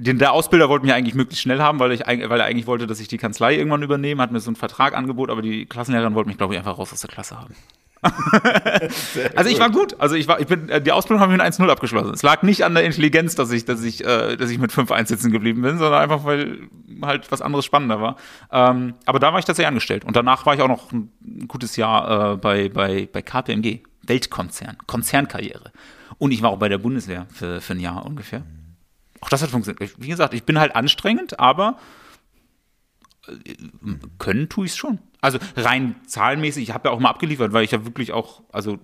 den, der Ausbilder wollte mich eigentlich möglichst schnell haben, weil, ich, weil er eigentlich wollte, dass ich die Kanzlei irgendwann übernehme, hat mir so einen Vertrag angeboten, aber die Klassenlehrerin wollte mich, glaube ich, einfach raus aus der Klasse haben. also ich war gut. Also ich war, ich bin, die Ausbildung habe ich mit 1-0 abgeschlossen. Es lag nicht an der Intelligenz, dass ich, dass ich, äh, dass ich mit 5-1 sitzen geblieben bin, sondern einfach, weil halt was anderes spannender war. Ähm, aber da war ich tatsächlich angestellt. Und danach war ich auch noch ein gutes Jahr äh, bei, bei, bei KPMG, Weltkonzern, Konzernkarriere. Und ich war auch bei der Bundeswehr für, für ein Jahr ungefähr. Auch das hat funktioniert. Wie gesagt, ich bin halt anstrengend, aber äh, können tue ich es schon. Also rein zahlenmäßig, ich habe ja auch mal abgeliefert, weil ich ja wirklich auch, also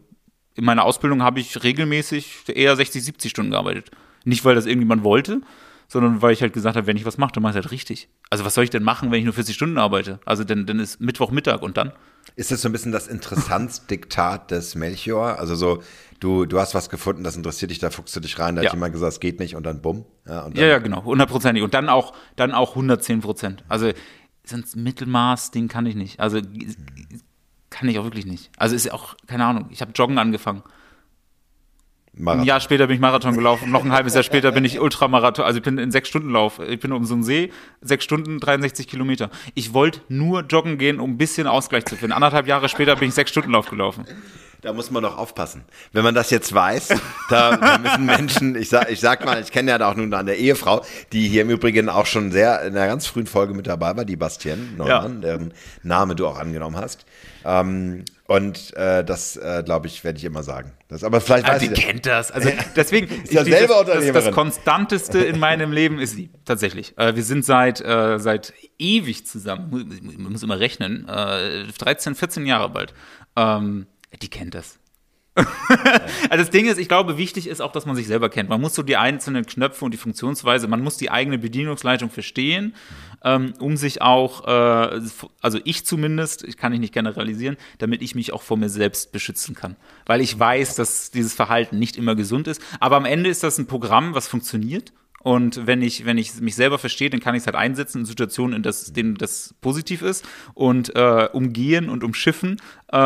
in meiner Ausbildung habe ich regelmäßig eher 60, 70 Stunden gearbeitet. Nicht, weil das irgendjemand wollte, sondern weil ich halt gesagt habe, wenn ich was mache, dann mache ich es halt richtig. Also was soll ich denn machen, wenn ich nur 40 Stunden arbeite? Also dann, dann ist Mittwochmittag und dann. Ist das so ein bisschen das Interessanzdiktat des Melchior? Also so, du, du hast was gefunden, das interessiert dich, da fuchst du dich rein, da ja. hat jemand gesagt, es geht nicht und dann bumm. Ja, dann ja, ja, genau, hundertprozentig. Und dann auch, dann auch 110 Prozent. Also sonst Mittelmaß, den kann ich nicht. Also kann ich auch wirklich nicht. Also ist ja auch, keine Ahnung, ich habe Joggen angefangen. Marathon. Ein Jahr später bin ich Marathon gelaufen, noch ein halbes Jahr später bin ich Ultramarathon, also ich bin in sechs Stunden Lauf. Ich bin um so einen See, sechs Stunden, 63 Kilometer. Ich wollte nur joggen gehen, um ein bisschen Ausgleich zu finden. Anderthalb Jahre später bin ich sechs Stunden Lauf gelaufen. Da muss man doch aufpassen. Wenn man das jetzt weiß, da, da müssen Menschen, ich sag, ich sag mal, ich kenne ja da auch nun eine Ehefrau, die hier im Übrigen auch schon sehr in einer ganz frühen Folge mit dabei war, die Bastienne Neumann, ja. deren Name du auch angenommen hast. Ähm, und äh, das, äh, glaube ich, werde ich immer sagen. Das, aber vielleicht also weiß sie kennt das. Also deswegen ist ja selber das, das, das Konstanteste in meinem Leben ist sie tatsächlich. Äh, wir sind seit äh, seit ewig zusammen. Man muss immer rechnen. 13, äh, 14 Jahre bald. Ähm, die kennt das. also das Ding ist, ich glaube, wichtig ist auch, dass man sich selber kennt. Man muss so die einzelnen Knöpfe und die Funktionsweise, man muss die eigene Bedienungsleitung verstehen, ähm, um sich auch, äh, also ich zumindest, ich kann ich nicht generalisieren, damit ich mich auch vor mir selbst beschützen kann. Weil ich weiß, dass dieses Verhalten nicht immer gesund ist. Aber am Ende ist das ein Programm, was funktioniert und wenn ich, wenn ich mich selber verstehe, dann kann ich es halt einsetzen in Situationen, in das, denen das positiv ist und äh, umgehen und umschiffen, äh,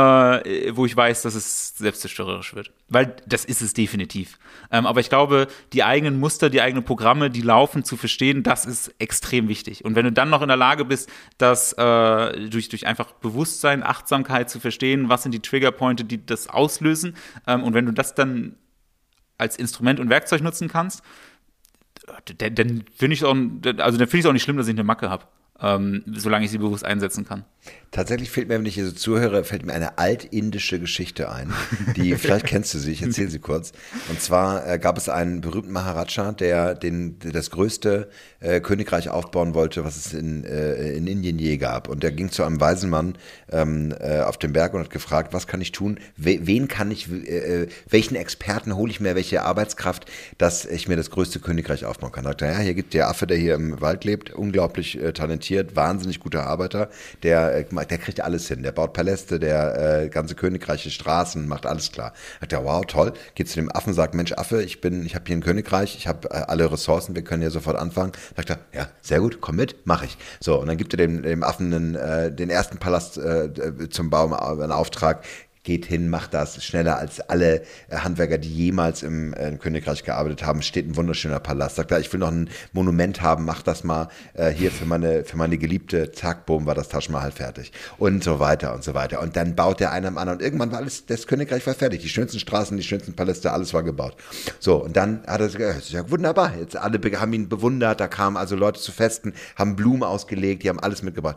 wo ich weiß, dass es selbstzerstörerisch wird. Weil das ist es definitiv. Ähm, aber ich glaube, die eigenen Muster, die eigenen Programme, die laufen, zu verstehen, das ist extrem wichtig. Und wenn du dann noch in der Lage bist, das äh, durch, durch einfach Bewusstsein, Achtsamkeit zu verstehen, was sind die Triggerpointe, die das auslösen, ähm, und wenn du das dann als Instrument und Werkzeug nutzen kannst, dann finde ich auch, also dann finde ich es auch nicht schlimm, dass ich eine Macke habe, ähm, solange ich sie bewusst einsetzen kann. Tatsächlich fehlt mir, wenn ich hier so zuhöre, fällt mir eine altindische Geschichte ein, die, vielleicht kennst du sie, ich erzähle sie kurz. Und zwar äh, gab es einen berühmten Maharaja, der den, der das größte äh, Königreich aufbauen wollte, was es in, äh, in Indien je gab. Und der ging zu einem weisen Mann ähm, äh, auf dem Berg und hat gefragt, was kann ich tun? We wen kann ich, äh, welchen Experten hole ich mir, welche Arbeitskraft, dass ich mir das größte Königreich aufbauen kann? Da sagt er, ja, hier gibt der Affe, der hier im Wald lebt, unglaublich äh, talentiert, wahnsinnig guter Arbeiter, der der kriegt alles hin. Der baut Paläste, der äh, ganze Königreiche, Straßen, macht alles klar. Sagt er, wow, toll. Geht zu dem Affen, sagt, Mensch, Affe, ich bin, ich habe hier ein Königreich, ich habe äh, alle Ressourcen, wir können hier sofort anfangen. Sagt er, ja, sehr gut, komm mit, mach ich. So, und dann gibt er dem, dem Affen den, äh, den ersten Palast äh, zum Baum äh, einen Auftrag, geht hin, macht das schneller als alle äh, Handwerker, die jemals im, äh, Königreich gearbeitet haben. Steht ein wunderschöner Palast. Sagt er, ich will noch ein Monument haben, mach das mal äh, hier für meine, für meine Geliebte. Zack, boom, war das Taj Mahal fertig. Und so weiter und so weiter. Und dann baut der einer am anderen. Und irgendwann war alles, das Königreich war fertig. Die schönsten Straßen, die schönsten Paläste, alles war gebaut. So, und dann hat er gesagt, ja wunderbar. Jetzt alle haben ihn bewundert. Da kamen also Leute zu Festen, haben Blumen ausgelegt, die haben alles mitgebracht.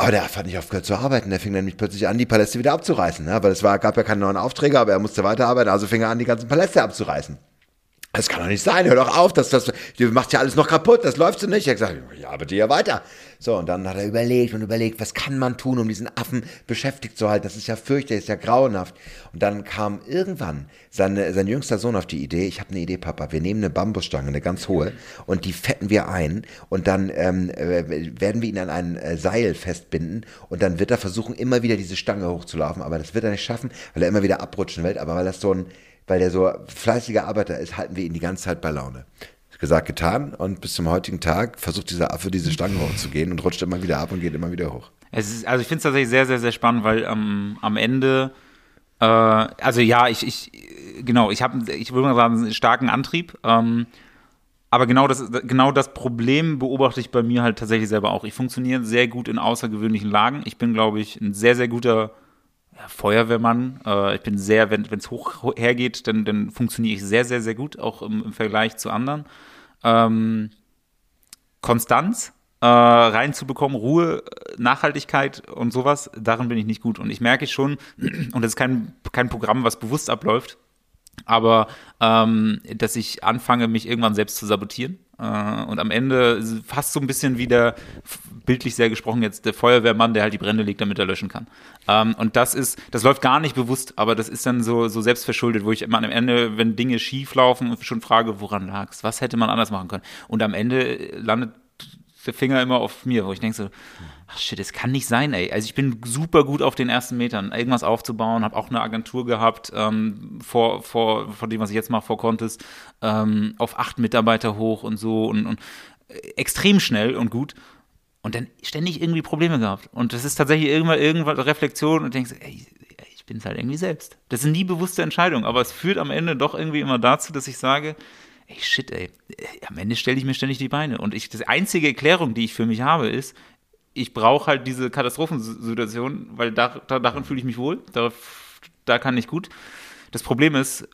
Aber der hat nicht aufgehört zu arbeiten. Der fing nämlich plötzlich an, die Paläste wieder abzureißen. Ne? Weil es war, gab ja keine neuen Aufträge, aber er musste weiterarbeiten. Also fing er an, die ganzen Paläste abzureißen. Das kann doch nicht sein, hör doch auf, das, das, du machst ja alles noch kaputt, das läuft so nicht. Ich habe gesagt, ja, bitte ja weiter. So, und dann hat er überlegt und überlegt, was kann man tun, um diesen Affen beschäftigt zu halten. Das ist ja fürchterlich, ist ja grauenhaft. Und dann kam irgendwann seine, sein jüngster Sohn auf die Idee, ich habe eine Idee, Papa, wir nehmen eine Bambusstange, eine ganz hohe, und die fetten wir ein und dann ähm, äh, werden wir ihn an ein äh, Seil festbinden und dann wird er versuchen, immer wieder diese Stange hochzulaufen. Aber das wird er nicht schaffen, weil er immer wieder abrutschen will, aber weil das so ein weil der so fleißiger Arbeiter ist, halten wir ihn die ganze Zeit bei Laune. Gesagt, getan und bis zum heutigen Tag versucht dieser Affe diese Stange hochzugehen und rutscht immer wieder ab und geht immer wieder hoch. Es ist, also ich finde es tatsächlich sehr, sehr, sehr spannend, weil ähm, am Ende, äh, also ja, ich, ich genau, ich habe, ich würde mal sagen, einen starken Antrieb. Ähm, aber genau das, genau das Problem beobachte ich bei mir halt tatsächlich selber auch. Ich funktioniere sehr gut in außergewöhnlichen Lagen. Ich bin, glaube ich, ein sehr, sehr guter ja, Feuerwehrmann. Äh, ich bin sehr, wenn es hoch hergeht, dann, dann funktioniere ich sehr, sehr, sehr gut, auch im, im Vergleich zu anderen. Ähm, Konstanz äh, reinzubekommen, Ruhe, Nachhaltigkeit und sowas, darin bin ich nicht gut. Und ich merke schon, und das ist kein, kein Programm, was bewusst abläuft, aber ähm, dass ich anfange, mich irgendwann selbst zu sabotieren. Äh, und am Ende fast so ein bisschen wie der, bildlich sehr gesprochen jetzt, der Feuerwehrmann, der halt die Brände legt, damit er löschen kann. Ähm, und das ist, das läuft gar nicht bewusst, aber das ist dann so, so selbstverschuldet, wo ich immer am Ende, wenn Dinge schief laufen, schon frage, woran lag's? Was hätte man anders machen können? Und am Ende landet der Finger immer auf mir, wo ich denke so, ach shit, es kann nicht sein, ey. Also ich bin super gut auf den ersten Metern, irgendwas aufzubauen, habe auch eine Agentur gehabt, ähm, vor, vor, vor dem, was ich jetzt mache, vor Contest, ähm, auf acht Mitarbeiter hoch und so und, und extrem schnell und gut. Und dann ständig irgendwie Probleme gehabt. Und das ist tatsächlich irgendwann irgendwas Reflexion und denkst, ey, ich bin es halt irgendwie selbst. Das sind nie bewusste Entscheidungen, aber es führt am Ende doch irgendwie immer dazu, dass ich sage, ey, shit, ey, am Ende stelle ich mir ständig die Beine. Und ich, die einzige Erklärung, die ich für mich habe, ist, ich brauche halt diese Katastrophensituation, weil da, da, darin fühle ich mich wohl, da, da kann ich gut. Das Problem ist,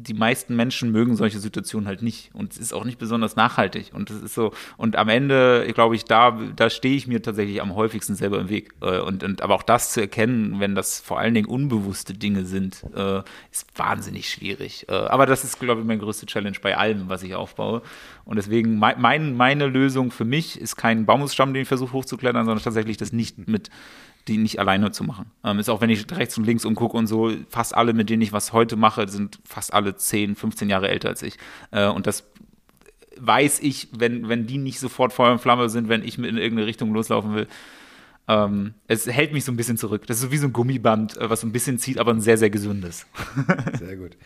die meisten Menschen mögen solche Situationen halt nicht. Und es ist auch nicht besonders nachhaltig. Und es ist so, und am Ende, glaube ich, da, da stehe ich mir tatsächlich am häufigsten selber im Weg. Äh, und, und aber auch das zu erkennen, wenn das vor allen Dingen unbewusste Dinge sind, äh, ist wahnsinnig schwierig. Äh, aber das ist, glaube ich, meine größte Challenge bei allem, was ich aufbaue. Und deswegen, mein, meine Lösung für mich ist kein Baumstamm, den ich versuche hochzuklettern, sondern tatsächlich das nicht mit die nicht alleine zu machen. Ähm, ist auch, wenn ich rechts und links umgucke und so, fast alle, mit denen ich was heute mache, sind fast alle 10, 15 Jahre älter als ich. Äh, und das weiß ich, wenn, wenn die nicht sofort Feuer und Flamme sind, wenn ich in irgendeine Richtung loslaufen will. Ähm, es hält mich so ein bisschen zurück. Das ist so wie so ein Gummiband, äh, was so ein bisschen zieht, aber ein sehr, sehr gesundes. sehr gut.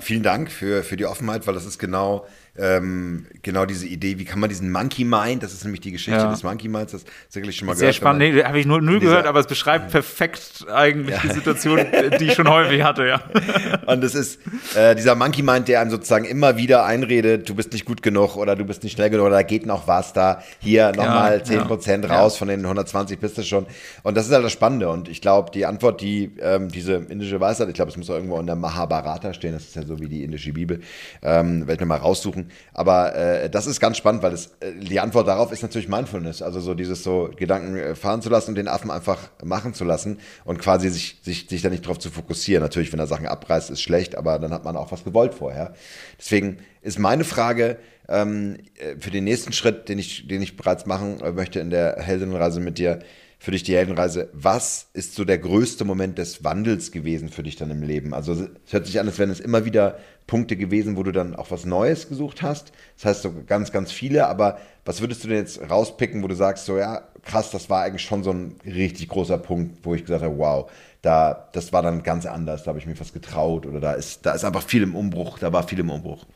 Vielen Dank für, für die Offenheit, weil das ist genau ähm, genau diese Idee, wie kann man diesen Monkey Mind, das ist nämlich die Geschichte ja. des Monkey Minds, das sicherlich schon mal Sehr gehört. Sehr spannend, nee, habe ich nur null gehört, aber es beschreibt perfekt eigentlich ja. die Situation, die ich schon häufig hatte, ja. Und es ist äh, dieser Monkey Mind, der einem sozusagen immer wieder einredet, du bist nicht gut genug oder du bist nicht schnell genug oder da geht noch was da, hier nochmal ja, 10% ja. raus, von den 120 bist du schon. Und das ist halt das Spannende und ich glaube, die Antwort, die ähm, diese indische Weisheit, ich glaube, es muss auch irgendwo in der Mahabharata stehen, das ist ja so wie die indische Bibel, ähm, werde ich mir mal raussuchen, aber äh, das ist ganz spannend, weil das, äh, die Antwort darauf ist natürlich Mindfulness. Also so dieses so Gedanken äh, fahren zu lassen und den Affen einfach machen zu lassen und quasi sich, sich, sich da nicht drauf zu fokussieren. Natürlich, wenn er Sachen abreißt, ist schlecht, aber dann hat man auch was gewollt vorher. Deswegen ist meine Frage ähm, äh, für den nächsten Schritt, den ich, den ich bereits machen möchte in der Heldinnenreise mit dir, für dich die Heldenreise. Was ist so der größte Moment des Wandels gewesen für dich dann im Leben? Also es hört sich an, als wären es immer wieder Punkte gewesen, wo du dann auch was Neues gesucht hast. Das heißt so ganz, ganz viele. Aber was würdest du denn jetzt rauspicken, wo du sagst, so ja, krass, das war eigentlich schon so ein richtig großer Punkt, wo ich gesagt habe, wow, da, das war dann ganz anders, da habe ich mir was getraut oder da ist, da ist einfach viel im Umbruch, da war viel im Umbruch.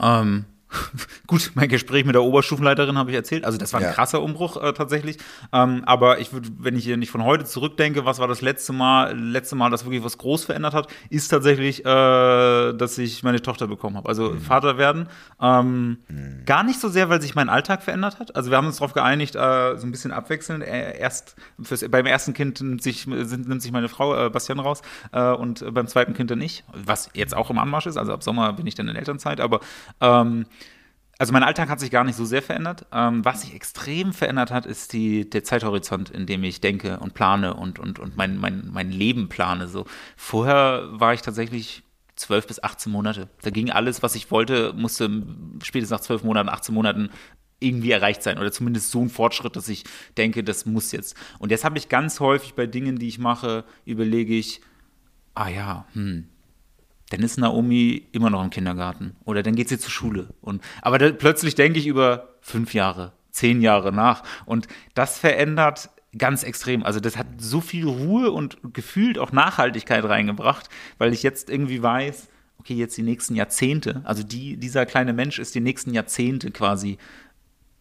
Ähm, Gut, mein Gespräch mit der Oberstufenleiterin habe ich erzählt. Also das war ein ja. krasser Umbruch äh, tatsächlich. Ähm, aber ich würde, wenn ich hier nicht von heute zurückdenke, was war das letzte Mal, letzte Mal, das wirklich was groß verändert hat, ist tatsächlich, äh, dass ich meine Tochter bekommen habe. Also mhm. Vater werden. Ähm, mhm. Gar nicht so sehr, weil sich mein Alltag verändert hat. Also wir haben uns darauf geeinigt, äh, so ein bisschen abwechselnd. Erst fürs, beim ersten Kind nimmt sich, nimmt sich meine Frau äh, Bastian raus äh, und beim zweiten Kind dann ich. Was jetzt auch im Anmarsch ist. Also ab Sommer bin ich dann in Elternzeit. Aber ähm, also mein Alltag hat sich gar nicht so sehr verändert. Ähm, was sich extrem verändert hat, ist die, der Zeithorizont, in dem ich denke und plane und, und, und mein, mein, mein Leben plane. So. Vorher war ich tatsächlich zwölf bis 18 Monate. Da ging alles, was ich wollte, musste spätestens nach zwölf Monaten, 18 Monaten irgendwie erreicht sein oder zumindest so ein Fortschritt, dass ich denke, das muss jetzt. Und jetzt habe ich ganz häufig bei Dingen, die ich mache, überlege ich, ah ja, hm, dann ist Naomi immer noch im Kindergarten oder dann geht sie zur Schule. Und, aber da, plötzlich denke ich über fünf Jahre, zehn Jahre nach und das verändert ganz extrem. Also das hat so viel Ruhe und gefühlt auch Nachhaltigkeit reingebracht, weil ich jetzt irgendwie weiß, okay, jetzt die nächsten Jahrzehnte, also die, dieser kleine Mensch ist die nächsten Jahrzehnte quasi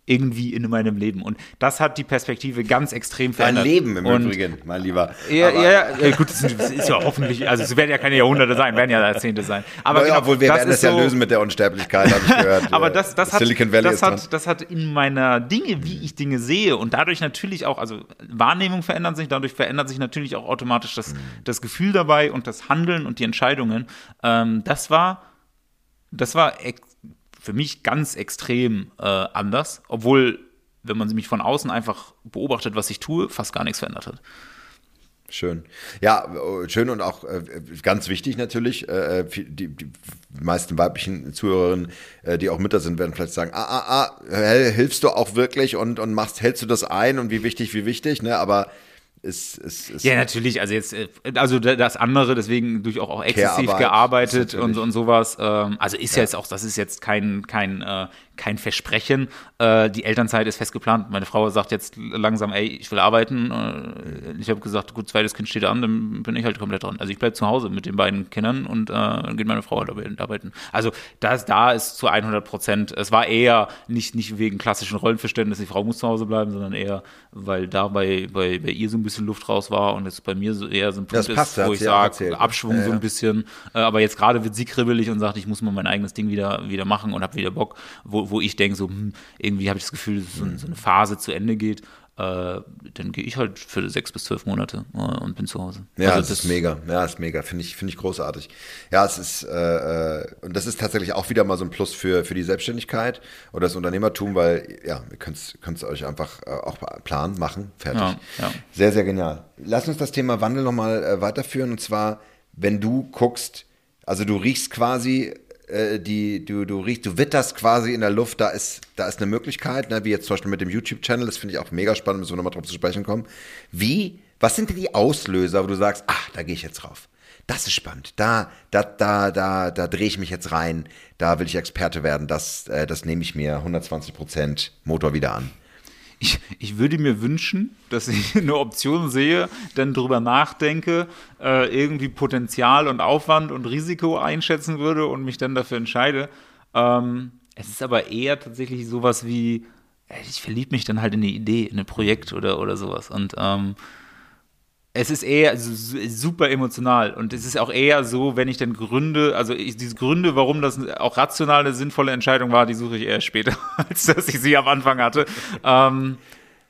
irgendwie in meinem Leben. Und das hat die Perspektive ganz extrem verändert. Dein Leben im und Übrigen, mein Lieber. Ja, ja, ja, gut, das ist ja hoffentlich, also es werden ja keine Jahrhunderte sein, werden ja Jahrzehnte sein. Aber ja, genau, obwohl wir werden das ja so, lösen mit der Unsterblichkeit, habe ich gehört. aber das, das, hat, das, hat, das hat in meiner Dinge, wie ich Dinge sehe und dadurch natürlich auch, also Wahrnehmung verändert sich, dadurch verändert sich natürlich auch automatisch das, mhm. das Gefühl dabei und das Handeln und die Entscheidungen. Ähm, das war, das war für mich ganz extrem äh, anders, obwohl, wenn man mich von außen einfach beobachtet, was ich tue, fast gar nichts verändert hat. Schön. Ja, schön und auch äh, ganz wichtig natürlich. Äh, äh die, die, meisten weiblichen Zuhörerinnen, äh, die auch Mütter sind, werden vielleicht sagen, ah, ah, ah, hilfst du auch wirklich und, und machst, hältst du das ein und wie wichtig, wie wichtig, ne? Aber ist, ist, ist ja, natürlich. Also jetzt, äh, also das andere, deswegen durch auch, auch exzessiv gearbeitet und, und sowas. Ähm, also ist ja. jetzt auch, das ist jetzt kein, kein äh, kein Versprechen. Äh, die Elternzeit ist festgeplant. Meine Frau sagt jetzt langsam, ey, ich will arbeiten. Äh, ich habe gesagt, gut, zweites Kind steht an, dann bin ich halt komplett dran. Also ich bleibe zu Hause mit den beiden Kindern und äh, dann geht meine Frau halt arbeiten. Also das, da ist zu 100 Prozent, es war eher nicht, nicht wegen klassischen Rollenverständnis, die Frau muss zu Hause bleiben, sondern eher, weil da bei, bei, bei ihr so ein bisschen Luft raus war und jetzt bei mir so eher so ein Punkt passt, ist, wo ich sage, Abschwung ja, so ein bisschen. Äh, aber jetzt gerade wird sie kribbelig und sagt, ich muss mal mein eigenes Ding wieder, wieder machen und habe wieder Bock, wo, wo ich denke, so, hm, irgendwie habe ich das Gefühl, dass so, so, eine Phase zu Ende geht, äh, dann gehe ich halt für sechs bis zwölf Monate äh, und bin zu Hause. Ja, also das, ist mega. Ja, das ist mega. Finde ich, finde ich großartig. Ja, es ist, äh, äh, und das ist tatsächlich auch wieder mal so ein Plus für, für die Selbstständigkeit oder das Unternehmertum, weil, ja, ihr könnt es euch einfach äh, auch planen, machen, fertig. Ja, ja. Sehr, sehr genial. Lass uns das Thema Wandel nochmal äh, weiterführen und zwar, wenn du guckst, also du riechst quasi äh, die, du, du riechst, du witterst quasi in der Luft, da ist, da ist eine Möglichkeit, ne, wie jetzt zum Beispiel mit dem YouTube-Channel, das finde ich auch mega spannend, müssen wir nochmal drauf zu sprechen kommen. Wie, was sind denn die Auslöser, wo du sagst, ach, da gehe ich jetzt drauf? Das ist spannend. Da, da, da, da, da drehe ich mich jetzt rein. Da will ich Experte werden. Das, äh, das nehme ich mir 120 Prozent Motor wieder an ich, ich würde mir wünschen, dass ich eine Option sehe, dann darüber nachdenke, äh, irgendwie Potenzial und Aufwand und Risiko einschätzen würde und mich dann dafür entscheide. Ähm, es ist aber eher tatsächlich sowas wie, ich verliebe mich dann halt in eine Idee, in ein Projekt oder, oder sowas. Und ähm, es ist eher super emotional und es ist auch eher so, wenn ich dann Gründe, also ich, diese Gründe, warum das auch rational eine sinnvolle Entscheidung war, die suche ich eher später, als dass ich sie am Anfang hatte. Ähm,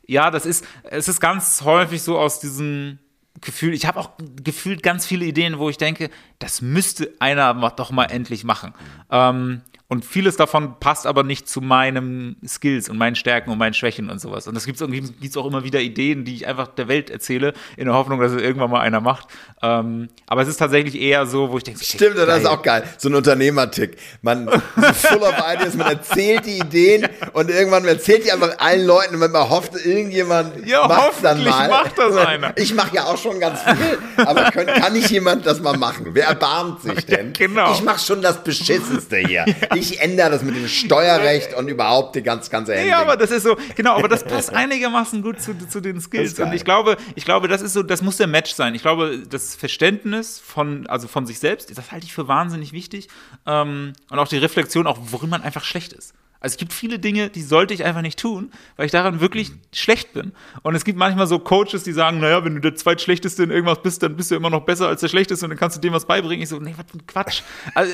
ja, das ist, es ist ganz häufig so aus diesem Gefühl, ich habe auch gefühlt ganz viele Ideen, wo ich denke, das müsste einer doch mal endlich machen. Ähm, und vieles davon passt aber nicht zu meinen Skills und meinen Stärken und meinen Schwächen und sowas. Und es gibt gibt's auch immer wieder Ideen, die ich einfach der Welt erzähle, in der Hoffnung, dass es irgendwann mal einer macht. Ähm, aber es ist tatsächlich eher so, wo ich denke, stimmt, das ist auch geil. So ein Unternehmertick. Man full of ideas, man erzählt die Ideen und irgendwann erzählt die einfach allen Leuten und man hofft, irgendjemand ja, macht dann mal. macht das einer. Ich mache ja auch schon ganz viel, aber können, kann nicht jemand das mal machen? Wer erbarmt sich denn? Genau. Ich mache schon das Beschissenste hier. Ja ich ändere das mit dem Steuerrecht und überhaupt die ganz, ganze Handling. Ja, aber das ist so, genau, aber das passt einigermaßen gut zu, zu den Skills. Und ich glaube, ich glaube, das ist so, das muss der Match sein. Ich glaube, das Verständnis von, also von sich selbst, das halte ich für wahnsinnig wichtig. Ähm, und auch die Reflexion, auch worin man einfach schlecht ist. Also es gibt viele Dinge, die sollte ich einfach nicht tun, weil ich daran wirklich schlecht bin. Und es gibt manchmal so Coaches, die sagen, naja, wenn du der Zweitschlechteste in irgendwas bist, dann bist du immer noch besser als der Schlechteste und dann kannst du dem was beibringen. Ich so, nee, was für ein Quatsch. Also,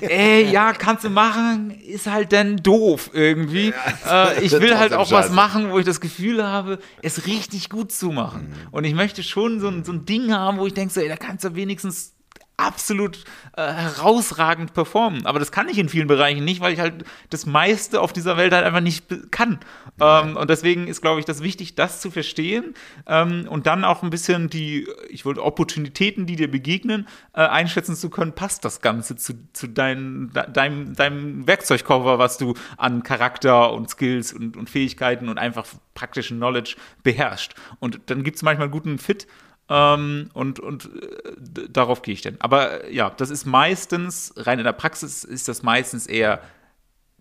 ey, ja, kannst du machen, ist halt dann doof irgendwie. Ja, äh, ich will halt auch was machen, wo ich das Gefühl habe, es richtig gut zu machen. Mhm. Und ich möchte schon so ein, so ein Ding haben, wo ich denke, so, ey, da kannst du wenigstens absolut äh, herausragend performen. Aber das kann ich in vielen Bereichen nicht, weil ich halt das meiste auf dieser Welt halt einfach nicht kann. Ähm, und deswegen ist, glaube ich, das wichtig, das zu verstehen ähm, und dann auch ein bisschen die, ich wollte Opportunitäten, die dir begegnen, äh, einschätzen zu können, passt das Ganze zu, zu dein, deinem, deinem Werkzeugkoffer, was du an Charakter und Skills und, und Fähigkeiten und einfach praktischen Knowledge beherrscht. Und dann gibt es manchmal einen guten Fit ähm, und und äh, darauf gehe ich denn. Aber äh, ja, das ist meistens, rein in der Praxis ist das meistens eher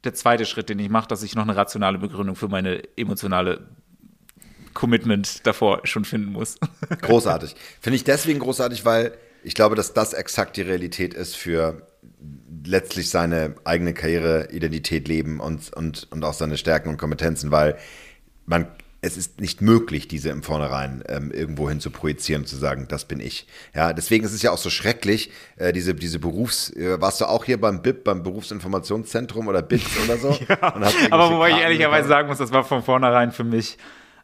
der zweite Schritt, den ich mache, dass ich noch eine rationale Begründung für meine emotionale Commitment davor schon finden muss. Großartig. Finde ich deswegen großartig, weil ich glaube, dass das exakt die Realität ist für letztlich seine eigene Karriereidentität leben und, und, und auch seine Stärken und Kompetenzen, weil man es ist nicht möglich, diese im Vornherein ähm, irgendwo hin zu projizieren und zu sagen, das bin ich. Ja, deswegen ist es ja auch so schrecklich, äh, diese, diese Berufs-, äh, warst du auch hier beim BIP, beim Berufsinformationszentrum oder BITS oder so? ja, aber wobei ich ehrlicherweise sagen muss, das war von vornherein für mich,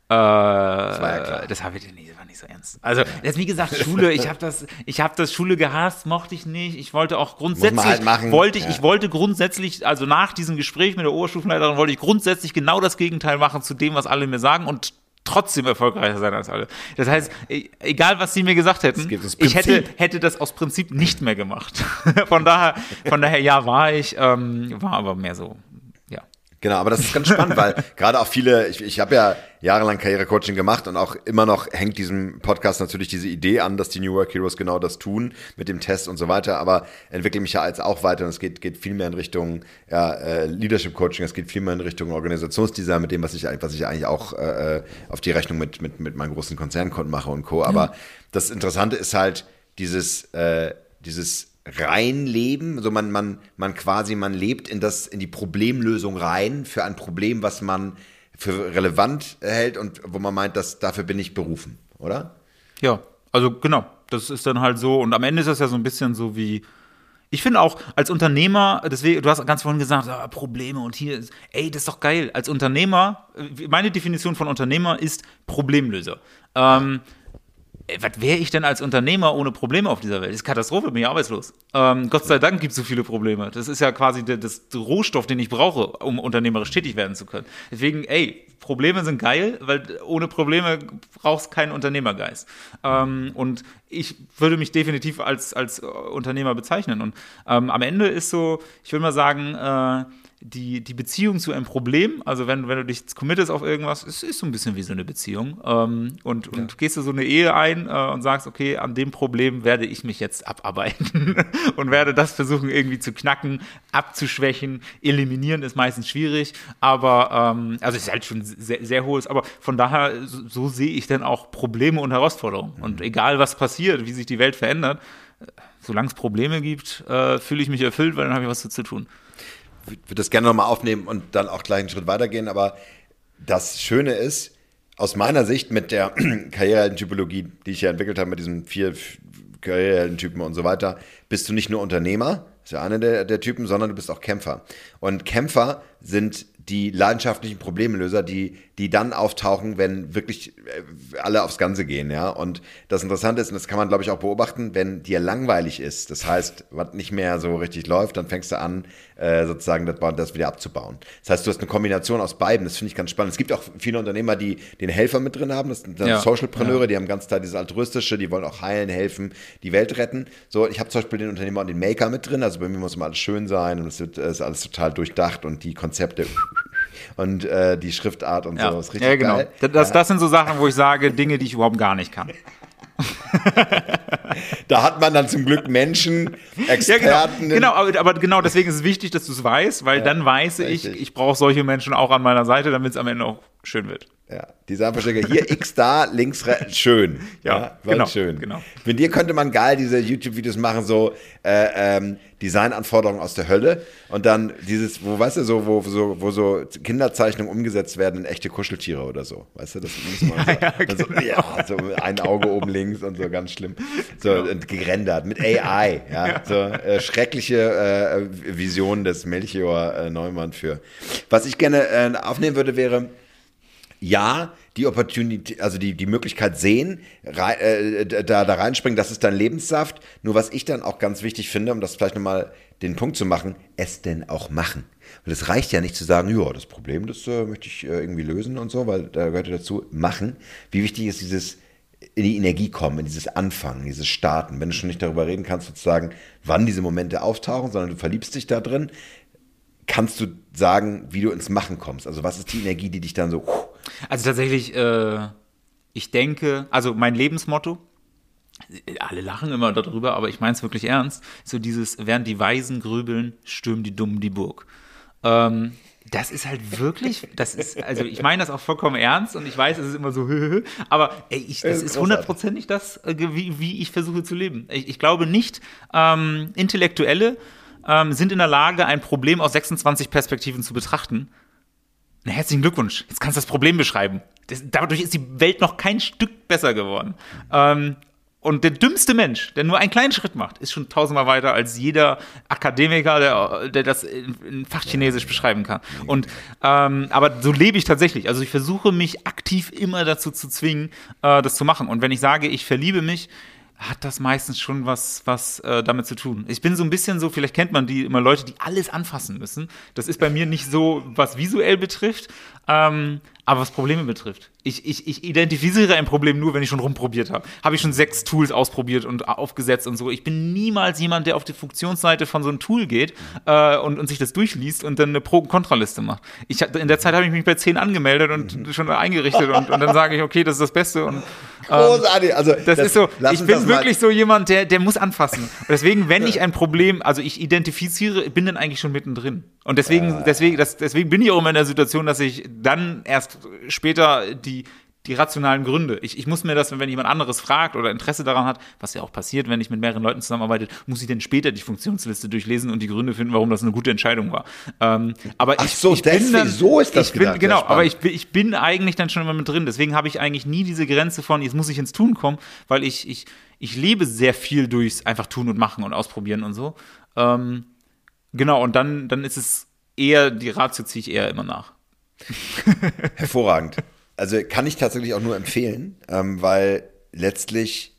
äh, das war ja klar. Das habe ich nie, war nicht so ernst. Also, das wie gesagt, Schule, ich habe das, ich habe das Schule gehasst, mochte ich nicht. Ich wollte auch grundsätzlich, halt machen. wollte ich, ja. ich wollte grundsätzlich, also nach diesem Gespräch mit der Oberstufenleiterin wollte ich grundsätzlich genau das Gegenteil machen zu dem, was alle mir sagen und trotzdem erfolgreicher sein als alle. Das heißt, e, egal was sie mir gesagt hätten, ich hätte, hätte das aus Prinzip nicht mehr gemacht. von daher, von daher, ja, war ich, ähm, war aber mehr so Genau, aber das ist ganz spannend, weil gerade auch viele, ich, ich habe ja jahrelang Karrierecoaching gemacht und auch immer noch hängt diesem Podcast natürlich diese Idee an, dass die New Work Heroes genau das tun mit dem Test und so weiter, aber entwickle mich ja jetzt auch weiter und es geht, geht viel mehr in Richtung ja, äh, Leadership Coaching, es geht viel mehr in Richtung Organisationsdesign mit dem, was ich, was ich eigentlich auch äh, auf die Rechnung mit, mit, mit meinen großen Konzernkunden mache und Co. Aber ja. das Interessante ist halt dieses, äh, dieses reinleben. Also man, man, man quasi, man lebt in das, in die Problemlösung rein für ein Problem, was man für relevant hält und wo man meint, dass dafür bin ich berufen, oder? Ja, also genau. Das ist dann halt so. Und am Ende ist das ja so ein bisschen so wie. Ich finde auch als Unternehmer, deswegen, du hast ganz vorhin gesagt, ah, Probleme und hier, ey, das ist doch geil. Als Unternehmer, meine Definition von Unternehmer ist Problemlöser. Ähm, was wäre ich denn als Unternehmer ohne Probleme auf dieser Welt? Das ist Katastrophe, bin ich arbeitslos. Ähm, Gott sei Dank gibt es so viele Probleme. Das ist ja quasi der, das Rohstoff, den ich brauche, um unternehmerisch tätig werden zu können. Deswegen, ey, Probleme sind geil, weil ohne Probleme brauchst keinen Unternehmergeist. Ähm, und ich würde mich definitiv als, als Unternehmer bezeichnen. Und ähm, am Ende ist so, ich würde mal sagen, äh, die, die Beziehung zu einem Problem, also wenn, wenn du dich committest auf irgendwas, es ist so ein bisschen wie so eine Beziehung. Ähm, und, und ja. gehst du so eine Ehe ein äh, und sagst, okay, an dem Problem werde ich mich jetzt abarbeiten und werde das versuchen irgendwie zu knacken, abzuschwächen. Eliminieren ist meistens schwierig, aber ähm, also es ist halt schon sehr, sehr hohes, aber von daher, so, so sehe ich dann auch Probleme und Herausforderungen. Mhm. Und egal was passiert, wie sich die Welt verändert, äh, solange es Probleme gibt, äh, fühle ich mich erfüllt, weil dann habe ich was zu, zu tun würde das gerne nochmal aufnehmen und dann auch gleich einen Schritt weitergehen. Aber das Schöne ist, aus meiner Sicht mit der Karrierehelden-Typologie, die ich ja entwickelt habe, mit diesen vier Karrierehelden-Typen und so weiter, bist du nicht nur Unternehmer, ist ja einer der, der Typen, sondern du bist auch Kämpfer. Und Kämpfer sind die leidenschaftlichen Problemlöser, die, die dann auftauchen, wenn wirklich äh, alle aufs Ganze gehen, ja. Und das Interessante ist, und das kann man, glaube ich, auch beobachten, wenn dir langweilig ist, das heißt, was nicht mehr so richtig läuft, dann fängst du an, äh, sozusagen das, das wieder abzubauen. Das heißt, du hast eine Kombination aus beiden, das finde ich ganz spannend. Es gibt auch viele Unternehmer, die den Helfer mit drin haben, das sind dann ja, Socialpreneure, ja. die haben ganz klar dieses Altruistische, die wollen auch heilen, helfen, die Welt retten. So, ich habe zum Beispiel den Unternehmer und den Maker mit drin, also bei mir muss immer alles schön sein und es ist alles total durchdacht und die Konzepte und äh, die Schriftart und ja. so. ist richtig ja, genau. Geil. Das, das sind so Sachen, wo ich sage, Dinge, die ich überhaupt gar nicht kann. da hat man dann zum Glück Menschen, Experten. Ja, genau, genau aber, aber, genau deswegen ist es wichtig, dass du es weißt, weil ja, dann weiß richtig. ich, ich brauche solche Menschen auch an meiner Seite, damit es am Ende auch schön wird. Ja, die Sandverstecker hier X da, links schön. Ja, ja genau, schön. Genau. Mit dir könnte man geil diese YouTube-Videos machen, so äh, ähm, Designanforderungen aus der Hölle und dann dieses, wo weißt du, so wo so, wo so Kinderzeichnungen umgesetzt werden in echte Kuscheltiere oder so, weißt du, das muss man so, ja, genau. so, ja, so ein Auge oben links und so ganz schlimm, so genau. gerendert mit AI, ja, so äh, schreckliche äh, Visionen des Melchior äh, Neumann für. Was ich gerne äh, aufnehmen würde, wäre ja, die Opportunity, also die, die Möglichkeit sehen, rein, äh, da, da reinspringen, das ist dann Lebenssaft. Nur was ich dann auch ganz wichtig finde, um das vielleicht nochmal den Punkt zu machen, es denn auch machen. Weil es reicht ja nicht zu sagen, ja, das Problem, das äh, möchte ich äh, irgendwie lösen und so, weil da gehört ja dazu, machen. Wie wichtig ist dieses in die Energie kommen, in dieses Anfangen, dieses Starten. Wenn du schon nicht darüber reden kannst, sozusagen, wann diese Momente auftauchen, sondern du verliebst dich da drin, kannst du sagen, wie du ins Machen kommst? Also was ist die Energie, die dich dann so... Also tatsächlich, äh, ich denke, also mein Lebensmotto, alle lachen immer darüber, aber ich meine es wirklich ernst, so dieses, während die Weisen grübeln, stürmen die Dummen die Burg. Ähm, das ist halt wirklich, das ist, also ich meine das auch vollkommen ernst und ich weiß, es ist immer so, aber ey, ich, das ist hundertprozentig das, äh, wie, wie ich versuche zu leben. Ich, ich glaube nicht, ähm, Intellektuelle ähm, sind in der Lage, ein Problem aus 26 Perspektiven zu betrachten. Na, herzlichen Glückwunsch. Jetzt kannst du das Problem beschreiben. Das, dadurch ist die Welt noch kein Stück besser geworden. Ähm, und der dümmste Mensch, der nur einen kleinen Schritt macht, ist schon tausendmal weiter als jeder Akademiker, der, der das in, in Fachchinesisch beschreiben kann. Und ähm, aber so lebe ich tatsächlich. Also ich versuche mich aktiv immer dazu zu zwingen, äh, das zu machen. Und wenn ich sage, ich verliebe mich, hat das meistens schon was, was äh, damit zu tun. Ich bin so ein bisschen so, vielleicht kennt man die immer Leute, die alles anfassen müssen. Das ist bei mir nicht so, was visuell betrifft, ähm, aber was Probleme betrifft. Ich, ich, ich identifiziere ein Problem nur, wenn ich schon rumprobiert habe. Habe ich schon sechs Tools ausprobiert und aufgesetzt und so. Ich bin niemals jemand, der auf die Funktionsseite von so einem Tool geht äh, und, und sich das durchliest und dann eine Pro- und Kontraliste macht. Ich, in der Zeit habe ich mich bei zehn angemeldet und mhm. schon eingerichtet und, und dann sage ich, okay, das ist das Beste. Und, Großartig. Also, das, das ist so, ich bin wirklich so jemand, der, der muss anfassen. Und deswegen, wenn ich ein Problem, also ich identifiziere, bin dann eigentlich schon mittendrin. Und deswegen, deswegen, das, deswegen bin ich auch immer in der Situation, dass ich dann erst später die, die rationalen Gründe. Ich, ich muss mir das, wenn jemand anderes fragt oder Interesse daran hat, was ja auch passiert, wenn ich mit mehreren Leuten zusammenarbeite, muss ich dann später die Funktionsliste durchlesen und die Gründe finden, warum das eine gute Entscheidung war. Ähm, aber Ach ich, so, ich bin dann, so ist das ich bin, Genau, aber ich, ich bin eigentlich dann schon immer mit drin. Deswegen habe ich eigentlich nie diese Grenze von, jetzt muss ich ins Tun kommen, weil ich, ich, ich lebe sehr viel durchs einfach tun und machen und ausprobieren und so. Ähm, Genau, und dann, dann ist es eher, die Ratio ziehe ich eher immer nach. Hervorragend. Also kann ich tatsächlich auch nur empfehlen, ähm, weil letztlich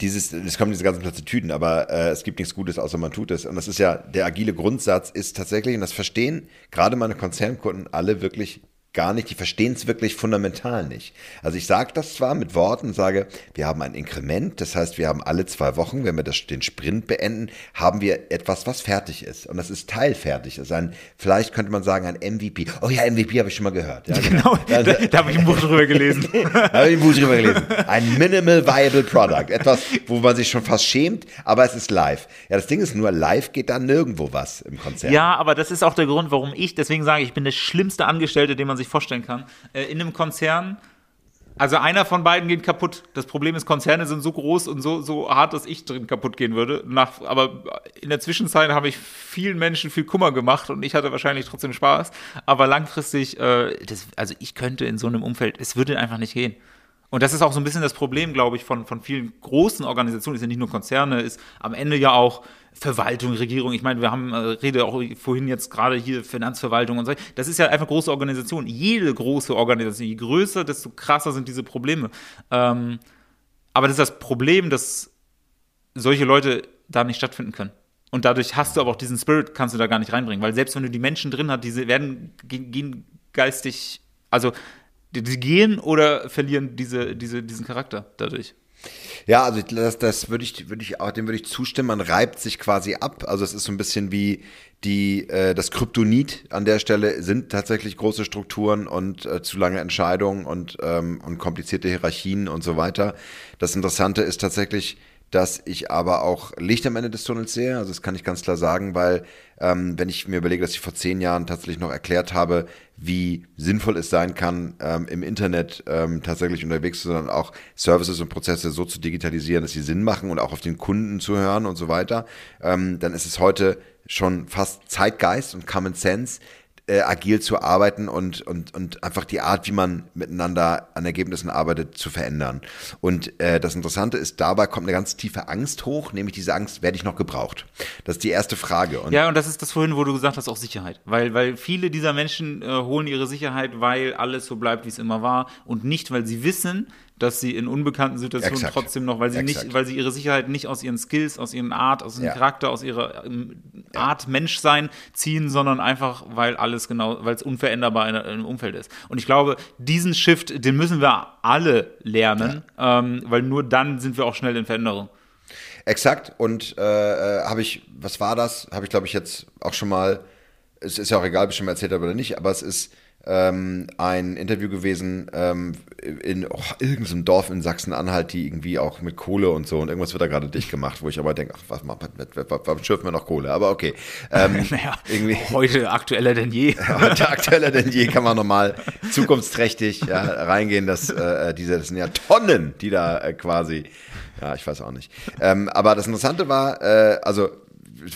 dieses, es kommen diese ganzen Plattitüden, aber äh, es gibt nichts Gutes, außer man tut es. Und das ist ja, der agile Grundsatz ist tatsächlich, und das verstehen gerade meine Konzernkunden alle wirklich gar nicht, die verstehen es wirklich fundamental nicht. Also ich sage das zwar mit Worten, sage, wir haben ein Inkrement, das heißt, wir haben alle zwei Wochen, wenn wir das, den Sprint beenden, haben wir etwas, was fertig ist. Und das ist teilfertig. Ist ein, vielleicht könnte man sagen, ein MVP. Oh ja, MVP habe ich schon mal gehört. Ja, genau, da, da habe ich ein Buch drüber gelesen. da habe ich ein Buch drüber gelesen. Ein Minimal Viable Product. Etwas, wo man sich schon fast schämt, aber es ist live. Ja, das Ding ist nur, live geht da nirgendwo was im Konzert. Ja, aber das ist auch der Grund, warum ich, deswegen sage ich, ich bin der schlimmste Angestellte, den man sich sich vorstellen kann. Äh, in einem Konzern, also einer von beiden geht kaputt. Das Problem ist, Konzerne sind so groß und so, so hart, dass ich drin kaputt gehen würde. Nach, aber in der Zwischenzeit habe ich vielen Menschen viel Kummer gemacht und ich hatte wahrscheinlich trotzdem Spaß. Aber langfristig, äh, das, also ich könnte in so einem Umfeld, es würde einfach nicht gehen. Und das ist auch so ein bisschen das Problem, glaube ich, von, von vielen großen Organisationen, ist ja nicht nur Konzerne, ist am Ende ja auch Verwaltung, Regierung. Ich meine, wir haben äh, Rede auch vorhin jetzt gerade hier Finanzverwaltung und so. Das ist ja einfach große Organisation. Jede große Organisation, je größer, desto krasser sind diese Probleme. Ähm, aber das ist das Problem, dass solche Leute da nicht stattfinden können. Und dadurch hast du aber auch diesen Spirit, kannst du da gar nicht reinbringen. Weil selbst wenn du die Menschen drin hast, diese werden gehen geistig, also die, die gehen oder verlieren diese, diese, diesen Charakter dadurch. Ja, also das, das würde ich, würde ich auch, dem würde ich zustimmen. Man reibt sich quasi ab. Also es ist so ein bisschen wie die, äh, das Kryptonit an der Stelle sind tatsächlich große Strukturen und äh, zu lange Entscheidungen und, ähm, und komplizierte Hierarchien und so weiter. Das Interessante ist tatsächlich, dass ich aber auch Licht am Ende des Tunnels sehe. Also das kann ich ganz klar sagen, weil ähm, wenn ich mir überlege, dass ich vor zehn Jahren tatsächlich noch erklärt habe, wie sinnvoll es sein kann, ähm, im Internet ähm, tatsächlich unterwegs zu sein, auch Services und Prozesse so zu digitalisieren, dass sie Sinn machen und auch auf den Kunden zu hören und so weiter, ähm, dann ist es heute schon fast Zeitgeist und Common Sense, äh, agil zu arbeiten und, und, und einfach die Art, wie man miteinander an Ergebnissen arbeitet, zu verändern. Und äh, das Interessante ist, dabei kommt eine ganz tiefe Angst hoch, nämlich diese Angst, werde ich noch gebraucht? Das ist die erste Frage. Und ja, und das ist das vorhin, wo du gesagt hast, auch Sicherheit. Weil, weil viele dieser Menschen äh, holen ihre Sicherheit, weil alles so bleibt, wie es immer war und nicht, weil sie wissen, dass sie in unbekannten Situationen Exakt. trotzdem noch, weil sie Exakt. nicht, weil sie ihre Sicherheit nicht aus ihren Skills, aus ihren Art, aus ihrem ja. Charakter, aus ihrer ähm, Art. Menschsein ziehen, sondern einfach, weil alles genau, weil es unveränderbar in, im Umfeld ist. Und ich glaube, diesen Shift, den müssen wir alle lernen, ja. ähm, weil nur dann sind wir auch schnell in Veränderung. Exakt. Und äh, äh habe ich, was war das? Habe ich, glaube ich, jetzt auch schon mal, es ist ja auch egal, ob ich schon mal erzählt habe oder nicht, aber es ist ähm, ein Interview gewesen ähm, in oh, irgendeinem Dorf in Sachsen-Anhalt, die irgendwie auch mit Kohle und so und irgendwas wird da gerade dicht gemacht, wo ich aber denke, ach, was, was, was, was schürfen wir noch Kohle? Aber okay. Ähm, naja, irgendwie, heute aktueller denn je. heute aktueller denn je kann man nochmal zukunftsträchtig ja, reingehen, dass äh, diese, das sind ja Tonnen, die da äh, quasi, ja, ich weiß auch nicht. Ähm, aber das Interessante war, äh, also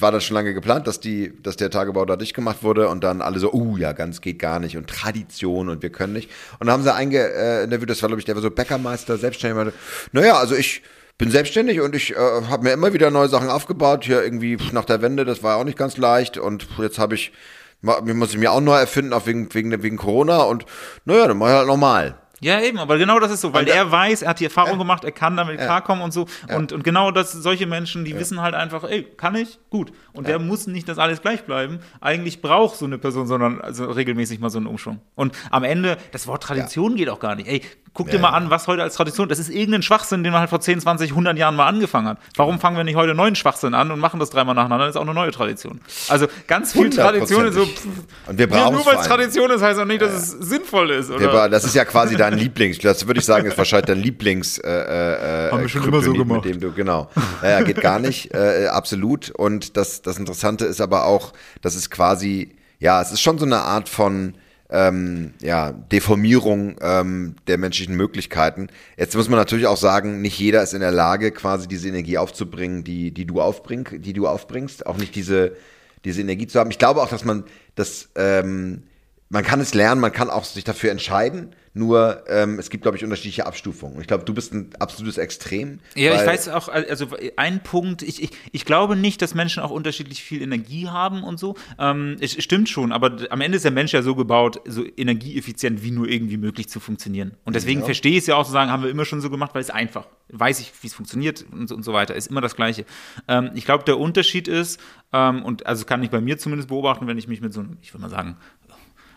war dann schon lange geplant, dass die, dass der Tagebau da dicht gemacht wurde und dann alle so, uh, ja, ganz geht gar nicht und Tradition und wir können nicht. Und dann haben sie einge, äh, das war glaube ich, der war so Bäckermeister, selbstständig, meinte, naja, also ich bin selbstständig und ich äh, habe mir immer wieder neue Sachen aufgebaut, hier irgendwie nach der Wende, das war auch nicht ganz leicht und jetzt habe ich, muss ich mir auch neu erfinden, auch wegen, wegen, wegen Corona und naja, dann mach ich halt normal. Ja, eben, aber genau das ist so, weil der, er weiß, er hat die Erfahrung ja. gemacht, er kann damit ja. klarkommen und so. Ja. Und, und genau das, solche Menschen, die wissen halt einfach, ey, kann ich? Gut. Und der muss nicht das alles gleich bleiben. Eigentlich braucht so eine Person, sondern also regelmäßig mal so einen Umschwung. Und am Ende, das Wort Tradition geht auch gar nicht. Ey, guck dir mal an, was heute als Tradition, das ist irgendein Schwachsinn, den man halt vor 10, 20, 100 Jahren mal angefangen hat. Warum fangen wir nicht heute neuen Schwachsinn an und machen das dreimal nacheinander? Das ist auch eine neue Tradition. Also ganz viel Tradition ist so. Pff, und wir brauchen nur weil es Tradition ist, heißt auch nicht, dass es sinnvoll ist. Oder? das ist ja quasi dein Lieblings. Das würde ich sagen, ist wahrscheinlich dein Lieblings. Äh, äh, Haben wir schon immer so gemacht. Mit dem du, genau. Naja, geht gar nicht. Äh, absolut. Und das, das Interessante ist aber auch, dass es quasi, ja, es ist schon so eine Art von ähm, ja, Deformierung ähm, der menschlichen Möglichkeiten. Jetzt muss man natürlich auch sagen, nicht jeder ist in der Lage, quasi diese Energie aufzubringen, die, die du aufbring, die du aufbringst, auch nicht diese, diese Energie zu haben. Ich glaube auch, dass man das, ähm, man kann es lernen, man kann auch sich dafür entscheiden. Nur ähm, es gibt, glaube ich, unterschiedliche Abstufungen. Und ich glaube, du bist ein absolutes Extrem. Ja, ich weiß auch, also ein Punkt, ich, ich, ich glaube nicht, dass Menschen auch unterschiedlich viel Energie haben und so. Ähm, es stimmt schon, aber am Ende ist der Mensch ja so gebaut, so energieeffizient wie nur irgendwie möglich zu funktionieren. Und deswegen ja. verstehe ich es ja auch zu sagen, haben wir immer schon so gemacht, weil es einfach. Weiß ich, wie es funktioniert und so, und so weiter. Ist immer das Gleiche. Ähm, ich glaube, der Unterschied ist, ähm, und also kann ich bei mir zumindest beobachten, wenn ich mich mit so einem, ich würde mal sagen,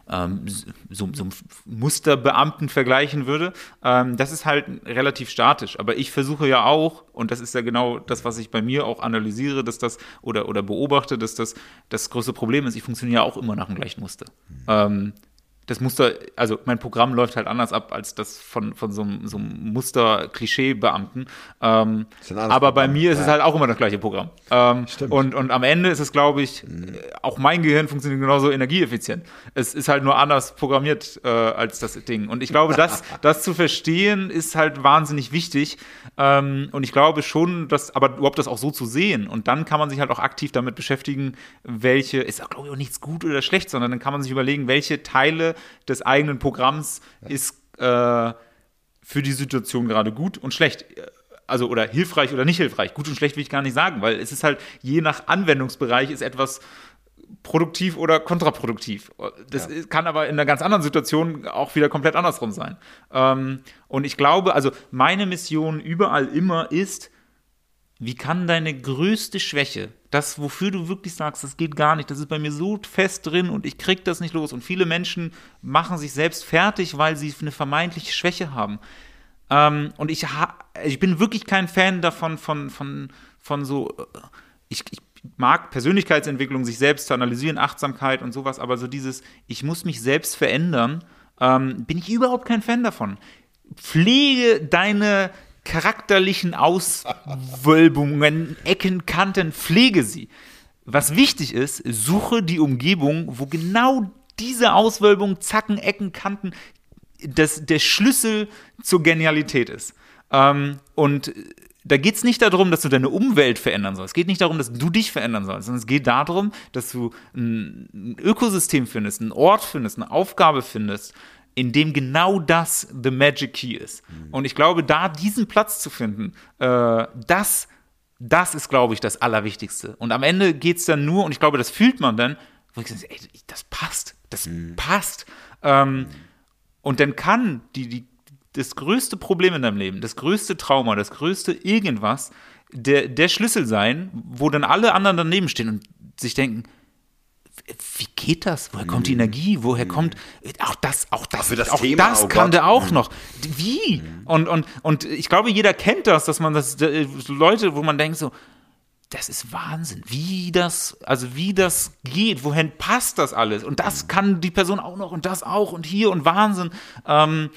ähm, so, so Musterbeamten vergleichen würde. Ähm, das ist halt relativ statisch. Aber ich versuche ja auch, und das ist ja genau das, was ich bei mir auch analysiere, dass das oder, oder beobachte, dass das das größte Problem ist, ich funktioniere ja auch immer nach dem gleichen Muster. Mhm. Ähm, das Muster, also mein Programm läuft halt anders ab als das von, von so einem, so einem Muster-Klischee-Beamten. Ähm, aber bei mir ist ja. es halt auch immer das gleiche Programm. Ähm, und, und am Ende ist es, glaube ich, mhm. auch mein Gehirn funktioniert genauso energieeffizient. Es ist halt nur anders programmiert äh, als das Ding. Und ich glaube, das, das zu verstehen ist halt wahnsinnig wichtig. Ähm, und ich glaube schon, dass, aber überhaupt das auch so zu sehen. Und dann kann man sich halt auch aktiv damit beschäftigen, welche, ist auch, glaube ich, auch nichts gut oder schlecht, sondern dann kann man sich überlegen, welche Teile des eigenen Programms ist äh, für die Situation gerade gut und schlecht. Also oder hilfreich oder nicht hilfreich. Gut und schlecht will ich gar nicht sagen, weil es ist halt je nach Anwendungsbereich ist etwas produktiv oder kontraproduktiv. Das ja. kann aber in einer ganz anderen Situation auch wieder komplett andersrum sein. Ähm, und ich glaube, also meine Mission überall immer ist, wie kann deine größte Schwäche, das, wofür du wirklich sagst, das geht gar nicht, das ist bei mir so fest drin und ich krieg das nicht los. Und viele Menschen machen sich selbst fertig, weil sie eine vermeintliche Schwäche haben. Ähm, und ich, ich bin wirklich kein Fan davon, von, von, von so, äh, ich, ich mag Persönlichkeitsentwicklung, sich selbst zu analysieren, Achtsamkeit und sowas, aber so dieses, ich muss mich selbst verändern, ähm, bin ich überhaupt kein Fan davon. Pflege deine charakterlichen Auswölbungen, Ecken, Kanten, pflege sie. Was wichtig ist, suche die Umgebung, wo genau diese Auswölbung, Zacken, Ecken, Kanten das, der Schlüssel zur Genialität ist. Ähm, und da geht es nicht darum, dass du deine Umwelt verändern sollst. Es geht nicht darum, dass du dich verändern sollst, sondern es geht darum, dass du ein Ökosystem findest, einen Ort findest, eine Aufgabe findest, in dem genau das the magic key ist. Mhm. Und ich glaube, da diesen Platz zu finden, äh, das, das ist, glaube ich, das Allerwichtigste. Und am Ende geht es dann nur, und ich glaube, das fühlt man dann, wo ich sage, ey, das passt, das mhm. passt. Ähm, mhm. Und dann kann die, die, das größte Problem in deinem Leben, das größte Trauma, das größte irgendwas, der, der Schlüssel sein, wo dann alle anderen daneben stehen und sich denken, wie geht das? Woher kommt die mhm. Energie? Woher mhm. kommt auch das, auch das, das, auch Thema, das oh kann der auch mhm. noch. Wie? Und, und, und ich glaube, jeder kennt das, dass man das, Leute, wo man denkt so, das ist Wahnsinn, wie das, also wie das geht, wohin passt das alles? Und das kann die Person auch noch und das auch und hier und Wahnsinn. Ähm,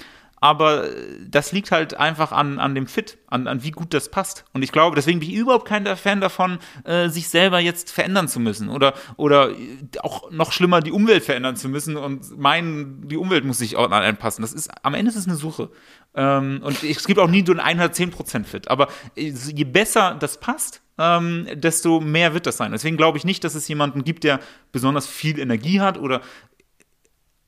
aber das liegt halt einfach an, an dem Fit, an, an wie gut das passt. Und ich glaube, deswegen bin ich überhaupt kein Fan davon, äh, sich selber jetzt verändern zu müssen oder, oder auch noch schlimmer die Umwelt verändern zu müssen und meinen, die Umwelt muss sich auch anpassen. Das ist, am Ende ist es eine Suche. Ähm, und es gibt auch nie so ein 110% Fit. Aber je besser das passt, ähm, desto mehr wird das sein. Deswegen glaube ich nicht, dass es jemanden gibt, der besonders viel Energie hat oder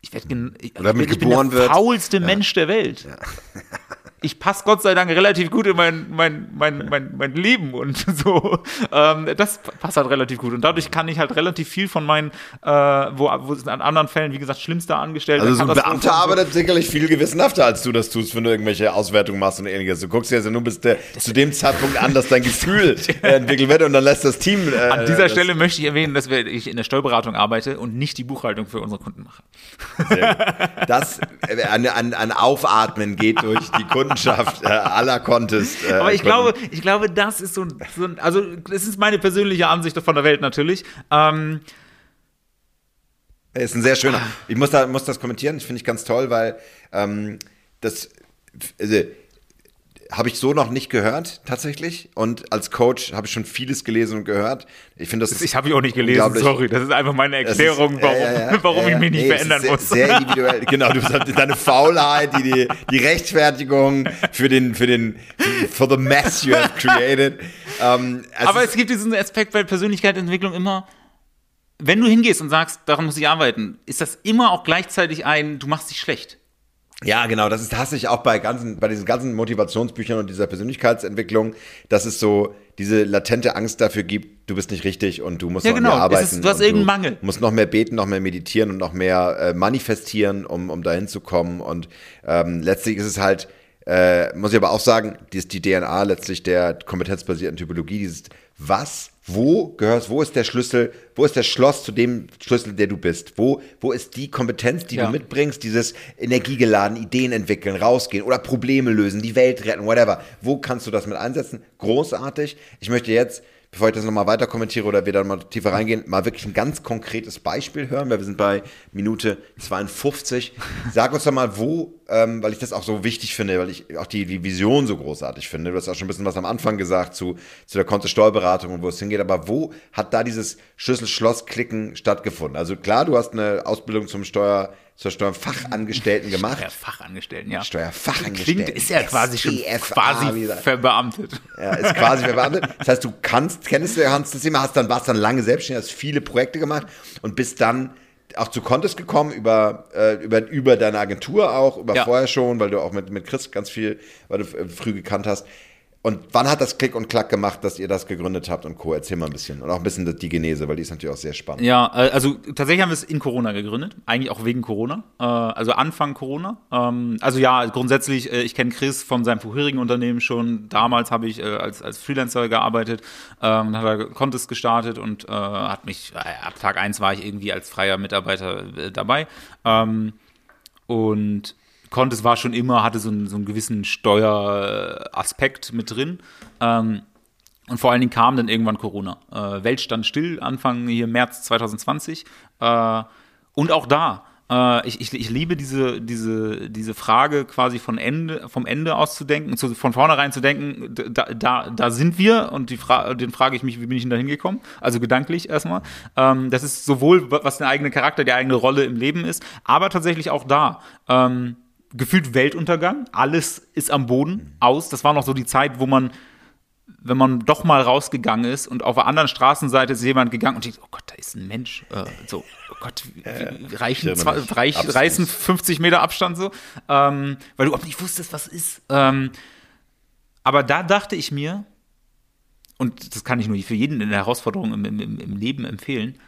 ich werde ich, Oder mit ich bin der wird. faulste Mensch der Welt. Ich passe Gott sei Dank relativ gut in mein, mein, mein, mein, mein Leben und so. Ähm, das passt halt relativ gut. Und dadurch kann ich halt relativ viel von meinen, äh, wo, wo es an anderen Fällen, wie gesagt, schlimmster Angestellter. Also so ein Beamter arbeitet sicherlich viel gewissenhafter, als du das tust, wenn du irgendwelche Auswertungen machst und ähnliches. Du guckst dir also nur bis der, zu dem Zeitpunkt an, dass dein Gefühl äh, entwickelt wird und dann lässt das Team. Äh, An dieser Stelle möchte ich erwähnen, dass ich in der Steuerberatung arbeite und nicht die Buchhaltung für unsere Kunden mache. Das äh, an, an, an Aufatmen geht durch die Kundenschaft äh, aller Contest. Äh, Aber ich glaube, ich glaube, das ist so, ein- so ein, also das ist meine persönliche Ansicht von der Welt natürlich. Ähm, ist ein sehr schöner. Ich muss, da, muss das kommentieren, das finde ich ganz toll, weil ähm, das also, habe ich so noch nicht gehört, tatsächlich. Und als Coach habe ich schon vieles gelesen und gehört. Ich finde das. ich habe ich auch nicht gelesen, sorry. Das ist einfach meine Das ist- Erklärung, warum, ja, ja. warum Ja, ich mich nicht Nee, es verändern sehr, muss. Sehr individuell. Genau, du hast deine Faulheit, die, die, die Rechtfertigung für den, für den, for the mess you have created. Ähm, es Aber ist- es gibt diesen Aspekt bei Persönlichkeitsentwicklung immer, wenn du hingehst und sagst, daran muss ich arbeiten, ist das immer auch gleichzeitig ein, du machst dich schlecht. Ja, genau, das ist hasse ich auch bei ganzen, bei diesen ganzen Motivationsbüchern und dieser Persönlichkeitsentwicklung, dass es so diese latente Angst dafür gibt, du bist nicht richtig und du musst Ja, noch genau, mehr arbeiten. ist- du hast irgendeinen Mangel. musst noch mehr beten, noch mehr meditieren und noch mehr äh, manifestieren, um, um dahin zu kommen. Und ähm, letztlich ist es halt, äh, muss ich aber auch sagen, die ist die DNA letztlich der kompetenzbasierten Typologie, dieses was, wo gehörst, wo ist der Schlüssel, wo ist der Schloss zu dem Schlüssel, der du bist? Wo, wo ist die Kompetenz, die Ja. du mitbringst, dieses energiegeladen, Ideen entwickeln, rausgehen oder Probleme lösen, die Welt retten, whatever. Wo kannst du das mit einsetzen? Großartig. Ich möchte jetzt, bevor ich das nochmal weiter kommentiere oder wir dann mal tiefer reingehen, mal wirklich ein ganz konkretes Beispiel hören, weil wir sind bei Minute 52. Sag uns doch mal, wo, ähm, weil ich das auch so wichtig finde, weil ich auch die, die Vision so großartig finde. Du hast auch schon ein bisschen was am Anfang gesagt zu, zu der Konto-Steuerberatung und wo es hingeht, aber wo hat da dieses Schlüssel-Schloss-Klicken stattgefunden? Also klar, du hast eine Ausbildung zum Steuer, zur Steuerfachangestellten gemacht. Ja, Fachangestellten, ja. Steuerfachangestellten. Klingt, ist ja quasi schon SEFA quasi verbeamtet. Ja, ist quasi verbeamtet. Das heißt, du kannst, kennst du Hans das Thema, hast dann, warst dann lange selbstständig, hast viele Projekte gemacht und bist dann auch zu Contest gekommen über, äh, über, über deine Agentur auch, über Ja. vorher schon, weil du auch mit, mit Chris ganz viel, weil du äh, früh gekannt hast. Und wann hat das Klick und Klack gemacht, dass ihr das gegründet habt und Co. Erzähl mal ein bisschen. Und auch ein bisschen die Genese, weil die ist natürlich auch sehr spannend. Ja, äh, also tatsächlich haben wir es in Corona gegründet, eigentlich auch wegen Corona, äh, also Anfang Corona. Ähm, also ja, grundsätzlich, äh, ich kenne Chris von seinem vorherigen Unternehmen schon. Damals habe ich als, als Freelancer gearbeitet, ähm, dann hat er Contest gestartet und hat mich, ab Tag 1 war ich irgendwie als freier Mitarbeiter dabei. Ähm, und Contest war schon immer, hatte so einen, so einen gewissen Steueraspekt mit drin. Ähm, und vor allen Dingen kam dann irgendwann Corona. Äh, Welt stand still, Anfang hier März 2020. Äh, und auch da, äh, ich, ich, ich liebe diese, diese, diese Frage quasi von Ende, vom Ende aus zu denken, zu, von vornherein zu denken, da, da, da sind wir und die Fra den frage ich mich, wie bin ich denn da hingekommen? Also gedanklich erstmal. Ähm, das ist sowohl, was der eigene Charakter, die eigene Rolle im Leben ist, aber tatsächlich auch da. Ähm, gefühlt Weltuntergang, alles ist am Boden aus. Das war noch so die Zeit, wo man wenn man doch mal rausgegangen ist und auf der anderen Straßenseite ist jemand gegangen und denkt, oh Gott, da ist ein Mensch. Äh, so, oh Gott, wie, wie, reichen, zwei, reich, reißen 50 Meter Abstand so, ähm, weil du überhaupt nicht wusstest, was ist. Ähm, aber da dachte ich mir, und das kann ich nur für jeden in der Herausforderung im, im, im Leben empfehlen,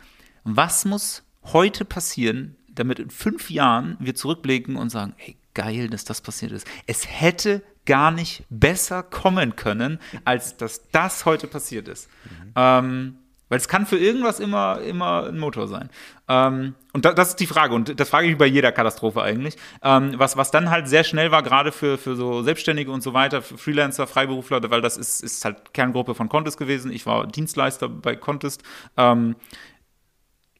was muss heute passieren, damit in fünf Jahren wir zurückblicken und sagen, hey, geil, dass das passiert ist. Es hätte gar nicht besser kommen können, als dass das heute passiert ist. Ähm, weil es kann für irgendwas immer, immer ein Motor sein. Ähm, und da, das ist die Frage. Und das frage ich bei jeder Katastrophe eigentlich. Ähm, was, was dann halt sehr schnell war, gerade für, für so Selbstständige und so weiter, für Freelancer, Freiberufler, weil das ist, ist halt Kerngruppe von Contest gewesen. Ich war Dienstleister bei Contest. Ähm,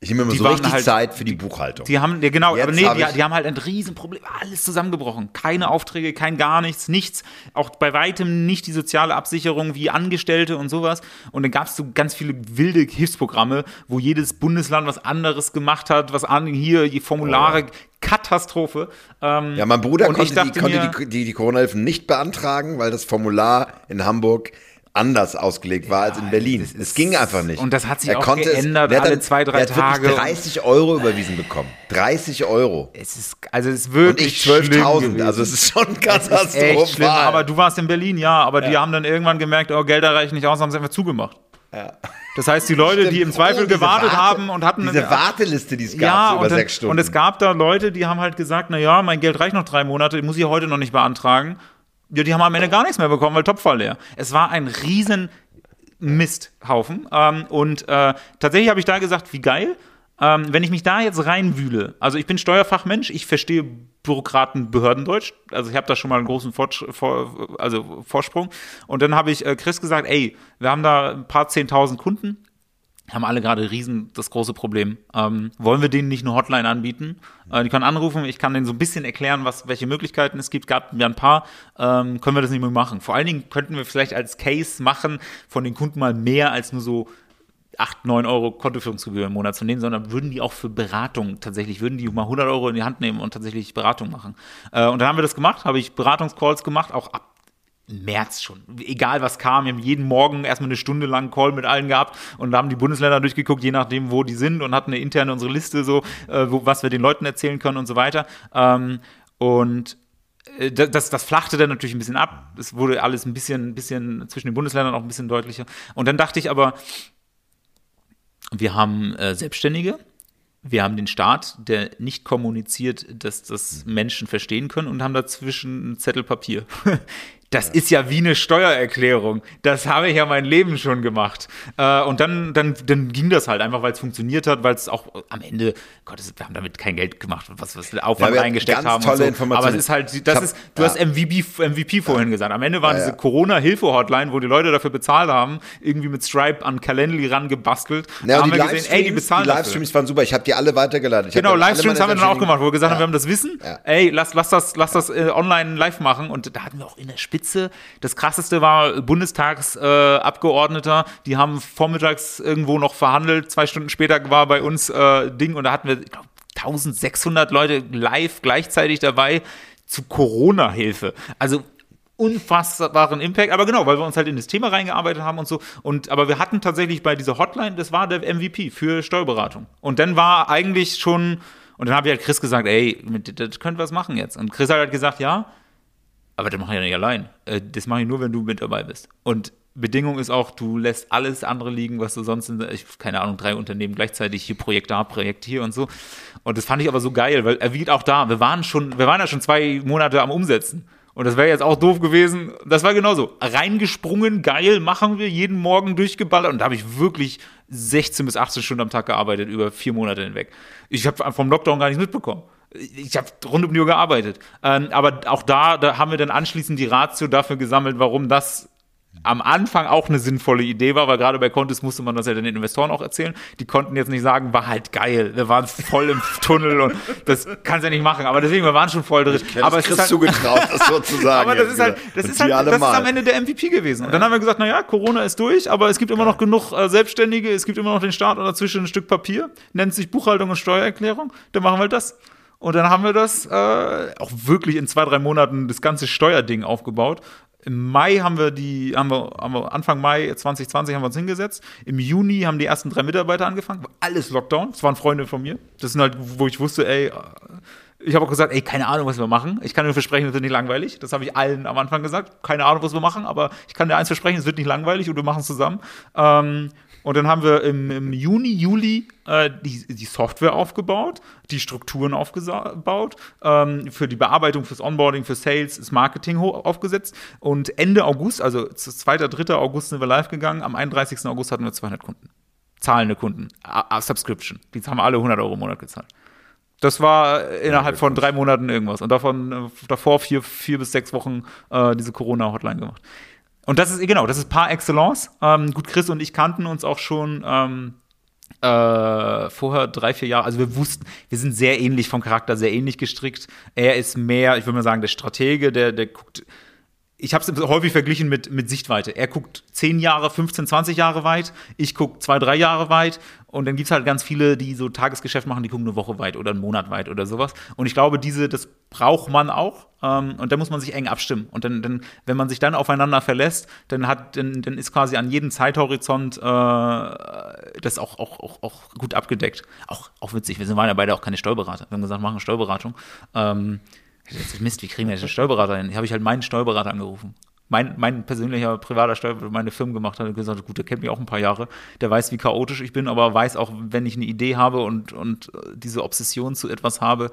Ich nehme immer Die so richtig halt- Zeit für die Buchhaltung. die haben, ja genau, Jetzt aber nee, hab die, die haben halt ein Riesenproblem, alles zusammengebrochen. Keine Aufträge, kein gar nichts, nichts. Auch bei weitem nicht die soziale Absicherung wie Angestellte und sowas. Und dann gab es so ganz viele wilde Hilfsprogramme, wo jedes Bundesland was anderes gemacht hat, was an hier, die Formulare, Katastrophe. Ähm, Oh Ja, mein Bruder konnte, die, konnte mir- die, die, die Corona-Hilfen nicht beantragen, weil das Formular in Hamburg anders ausgelegt war als in Berlin. Es, es ging einfach nicht. Und das hat sich er auch geändert es, alle dann, zwei, drei er hat Tage. Wirklich 30 Euro überwiesen bekommen. 30 Euro. Es ist, also es ist Und wirklich ich schlimm 12.000. gewesen. Also es ist schon Es ist katastrophal. Aber du warst in Berlin, ja, aber die haben dann irgendwann gemerkt, oh, Geld reicht nicht aus, haben sie einfach zugemacht. Das heißt, die Leute, die im Oh, Zweifel diese gewartet Warte- haben und hatten Diese Warteliste, die es gab, ja, so über und, dann, sechs Stunden. und es gab da Leute, die haben halt gesagt, na ja, mein Geld reicht noch drei Monate, muss ich heute noch nicht beantragen. Ja, die haben am Ende gar nichts mehr bekommen, weil Topf war leer. Es war ein riesen Misthaufen. Ähm, und äh, tatsächlich habe ich da gesagt, wie geil. Ähm, wenn ich mich da jetzt reinwühle, also ich bin Steuerfachmensch, ich verstehe Bürokraten Behördendeutsch, also ich habe da schon mal einen großen Fortsch vor, also Vorsprung. Und dann habe ich äh, Chris gesagt, ey, wir haben da ein paar zehntausend Kunden, haben alle gerade riesen das große Problem. Ähm, wollen wir denen nicht eine Hotline anbieten? Äh, die können anrufen, ich kann denen so ein bisschen erklären, was, welche Möglichkeiten es gibt. Gab ja ein paar. Ähm, können wir das nicht mehr machen? Vor allen Dingen könnten wir vielleicht als Case machen, von den Kunden mal mehr als nur so 8, 9 Euro Kontoführungsgebühr im Monat zu nehmen, sondern würden die auch für Beratung tatsächlich, würden die mal 100 Euro in die Hand nehmen und tatsächlich Beratung machen. Äh, und dann haben wir das gemacht, habe ich Beratungscalls gemacht, auch ab März schon. Egal was kam, wir haben jeden Morgen erstmal eine Stunde lang einen Call mit allen gehabt und haben die Bundesländer durchgeguckt, je nachdem, wo die sind und hatten eine interne unsere Liste, so, äh, wo, was wir den Leuten erzählen können und so weiter. Ähm, und äh, das, das, flachte dann natürlich ein bisschen ab. Es wurde alles ein bisschen, ein bisschen zwischen den Bundesländern auch ein bisschen deutlicher. Und dann dachte ich aber, wir haben äh, Selbstständige, wir haben den Staat, der nicht kommuniziert, dass das Menschen verstehen können und haben dazwischen ein Zettel Papier. Das ist ja wie eine Steuererklärung. Das habe ich ja mein Leben schon gemacht. Äh, und dann, dann, dann ging das halt einfach, weil es funktioniert hat, weil es auch am Ende, Gott, wir haben damit kein Geld gemacht, was, was wir Aufwand Ja, wir reingesteckt haben. tolle und so. Informationen. Aber es ist halt, das hab- ist, du ja. hast MVP, MVP vorhin gesagt. Am Ende war Ja, diese ja. Corona-Hilfe-Hotline, wo die Leute dafür bezahlt haben, irgendwie mit Stripe an Calendly rangebastelt. Ja, haben die wir gesehen, ey, die Livestreams, bezahlen die dafür. Livestreams waren super. Ich habe die alle weitergeleitet. Ich hab Genau, alle Livestreams haben wir dann auch gemacht, wo wir gesagt haben, Ja. wir haben das Wissen. Ja. Ey, lass, lass das, lass das äh, online live machen. Und da hatten wir auch in der Spitze, das krasseste war Bundestagsabgeordneter, äh, die haben vormittags irgendwo noch verhandelt. Zwei Stunden später war bei uns äh, Ding und da hatten wir, ich glaube, 1600 Leute live gleichzeitig dabei zu Corona-Hilfe. Also unfassbaren Impact, aber genau, weil wir uns halt in das Thema reingearbeitet haben und so. Und aber wir hatten tatsächlich bei dieser Hotline, das war der MVP für Steuerberatung. Und dann war eigentlich schon, und dann habe ich halt Chris gesagt, ey, mit, das könnt ihr was machen jetzt. Und Chris hat halt gesagt, ja, aber das mache ich ja nicht allein. Äh, Das mache ich nur, wenn du mit dabei bist. Und Bedingung ist auch, du lässt alles andere liegen, was du sonst in, ich, keine Ahnung, drei Unternehmen gleichzeitig, hier Projekt da, Projekt hier und so. Und das fand ich aber so geil, weil er wiegt auch da. Wir waren schon, wir waren ja schon zwei Monate am Umsetzen. Und das wäre jetzt auch doof gewesen. Das war genauso. Reingesprungen, geil, machen wir, jeden Morgen durchgeballert. Und da habe ich wirklich 16 bis 18 Stunden am Tag gearbeitet, über vier Monate hinweg. Ich habe vom Lockdown gar nichts mitbekommen. Ich habe rund um die Uhr gearbeitet. Ähm, aber auch da, da haben wir dann anschließend die Ratio dafür gesammelt, warum das am Anfang auch eine sinnvolle Idee war, weil gerade bei Contest musste man das ja den Investoren auch erzählen. Die konnten jetzt nicht sagen, war halt geil. Wir waren voll im Tunnel und das kannst du ja nicht machen. Aber deswegen, wir waren schon voll drin. Ja, aber es ist halt, zugetraut, das so zu sagen. aber das ist halt, das ist halt, das ist am Ende der MVP gewesen. Und dann haben wir gesagt, naja, Corona ist durch, aber es gibt immer noch genug äh, Selbstständige, es gibt immer noch den Staat und dazwischen ein Stück Papier, nennt sich Buchhaltung und Steuererklärung, dann machen wir halt das. Und dann haben wir das äh, auch wirklich in zwei, drei Monaten das ganze Steuerding aufgebaut. Im Mai haben wir die, haben wir, haben wir Anfang Mai 2020 haben wir uns hingesetzt. Im Juni haben die ersten drei Mitarbeiter angefangen. Alles Lockdown. Das waren Freunde von mir. Das sind halt, wo ich wusste, ey, ich habe auch gesagt, ey, keine Ahnung, was wir machen. Ich kann dir versprechen, es wird nicht langweilig. Das habe ich allen am Anfang gesagt. Keine Ahnung, was wir machen, aber ich kann dir eins versprechen, es wird nicht langweilig und wir machen es zusammen. Ähm, und dann haben wir im, im Juni, Juli äh, die, die Software aufgebaut, die Strukturen aufgebaut, ähm, für die Bearbeitung, fürs Onboarding, für Sales, das Marketing aufgesetzt. Und Ende August, also 2., 3. August sind wir live gegangen. Am 31. August hatten wir 200 Kunden. Zahlende Kunden. A, A Subscription. Die haben alle 100 Euro im Monat gezahlt. Das war innerhalb von drei Monaten irgendwas. Und davon äh, davor vier, vier bis sechs Wochen äh, diese Corona-Hotline gemacht. Und das ist, genau, das ist par excellence. Ähm, gut, Chris und ich kannten uns auch schon ähm, äh, vorher drei, vier Jahre. Also wir wussten, wir sind sehr ähnlich vom Charakter, sehr ähnlich gestrickt. Er ist mehr, ich würde mal sagen, der Stratege, der, der guckt. Ich habe es häufig verglichen mit, mit Sichtweite. Er guckt 10 Jahre, 15, 20 Jahre weit. Ich gucke zwei, drei Jahre weit. Und dann gibt es halt ganz viele, die so Tagesgeschäft machen, die gucken eine Woche weit oder einen Monat weit oder sowas. Und ich glaube, diese, das braucht man auch. ähm, und da muss man sich eng abstimmen. Und dann, dann wenn man sich dann aufeinander verlässt, dann hat, dann, dann ist quasi an jedem Zeithorizont äh, das auch, auch, auch, auch gut abgedeckt. Auch, auch witzig, wir waren ja beide auch keine Steuerberater. Wir haben gesagt, machen Steuerberatung. Ähm, Mist, wie kriegen wir jetzt einen Steuerberater hin? Habe ich halt meinen Steuerberater angerufen mein, mein persönlicher privater Steuerberater meine Firmen gemacht hat, hat gesagt, gut, der kennt mich auch ein paar Jahre, der weiß, wie chaotisch ich bin, aber weiß auch, wenn ich eine Idee habe und, und diese Obsession zu etwas habe,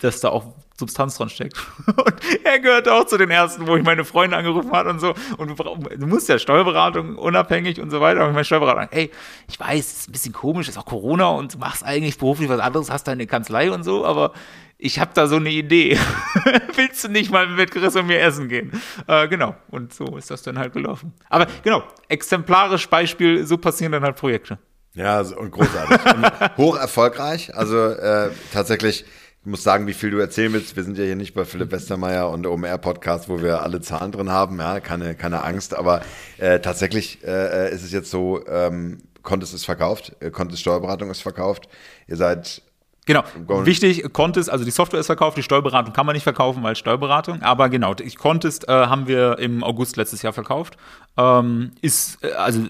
dass da auch Substanz dran steckt. Und er gehört auch zu den ersten, wo ich meine Freunde angerufen habe und so. Und du musst ja Steuerberatung unabhängig und so weiter. Und mein Steuerberater, hey, ich weiß, ist ein bisschen komisch, ist auch Corona und du machst eigentlich beruflich was anderes, hast deine Kanzlei und so, aber ich habe da so eine Idee. Willst du nicht mal mit Chris und mir essen gehen? Äh, genau. Und so ist das dann halt gelaufen. Aber genau, exemplarisch Beispiel, so passieren dann halt Projekte. Ja, und großartig. und hoch erfolgreich. Also äh, tatsächlich, ich muss sagen, wie viel du erzählen willst. Wir sind ja hier nicht bei Philipp Westermeier und OMR Podcast, wo wir alle Zahlen drin haben. Ja, keine, keine Angst. Aber äh, tatsächlich äh, ist es jetzt so, ähm, Contest ist verkauft, äh, Contest Steuerberatung ist verkauft. Ihr seid Genau. Wichtig, Contest, also die Software ist verkauft, die Steuerberatung kann man nicht verkaufen, weil Steuerberatung. Aber genau, Contest äh, haben wir im August letztes Jahr verkauft. Ähm, ist, äh, also,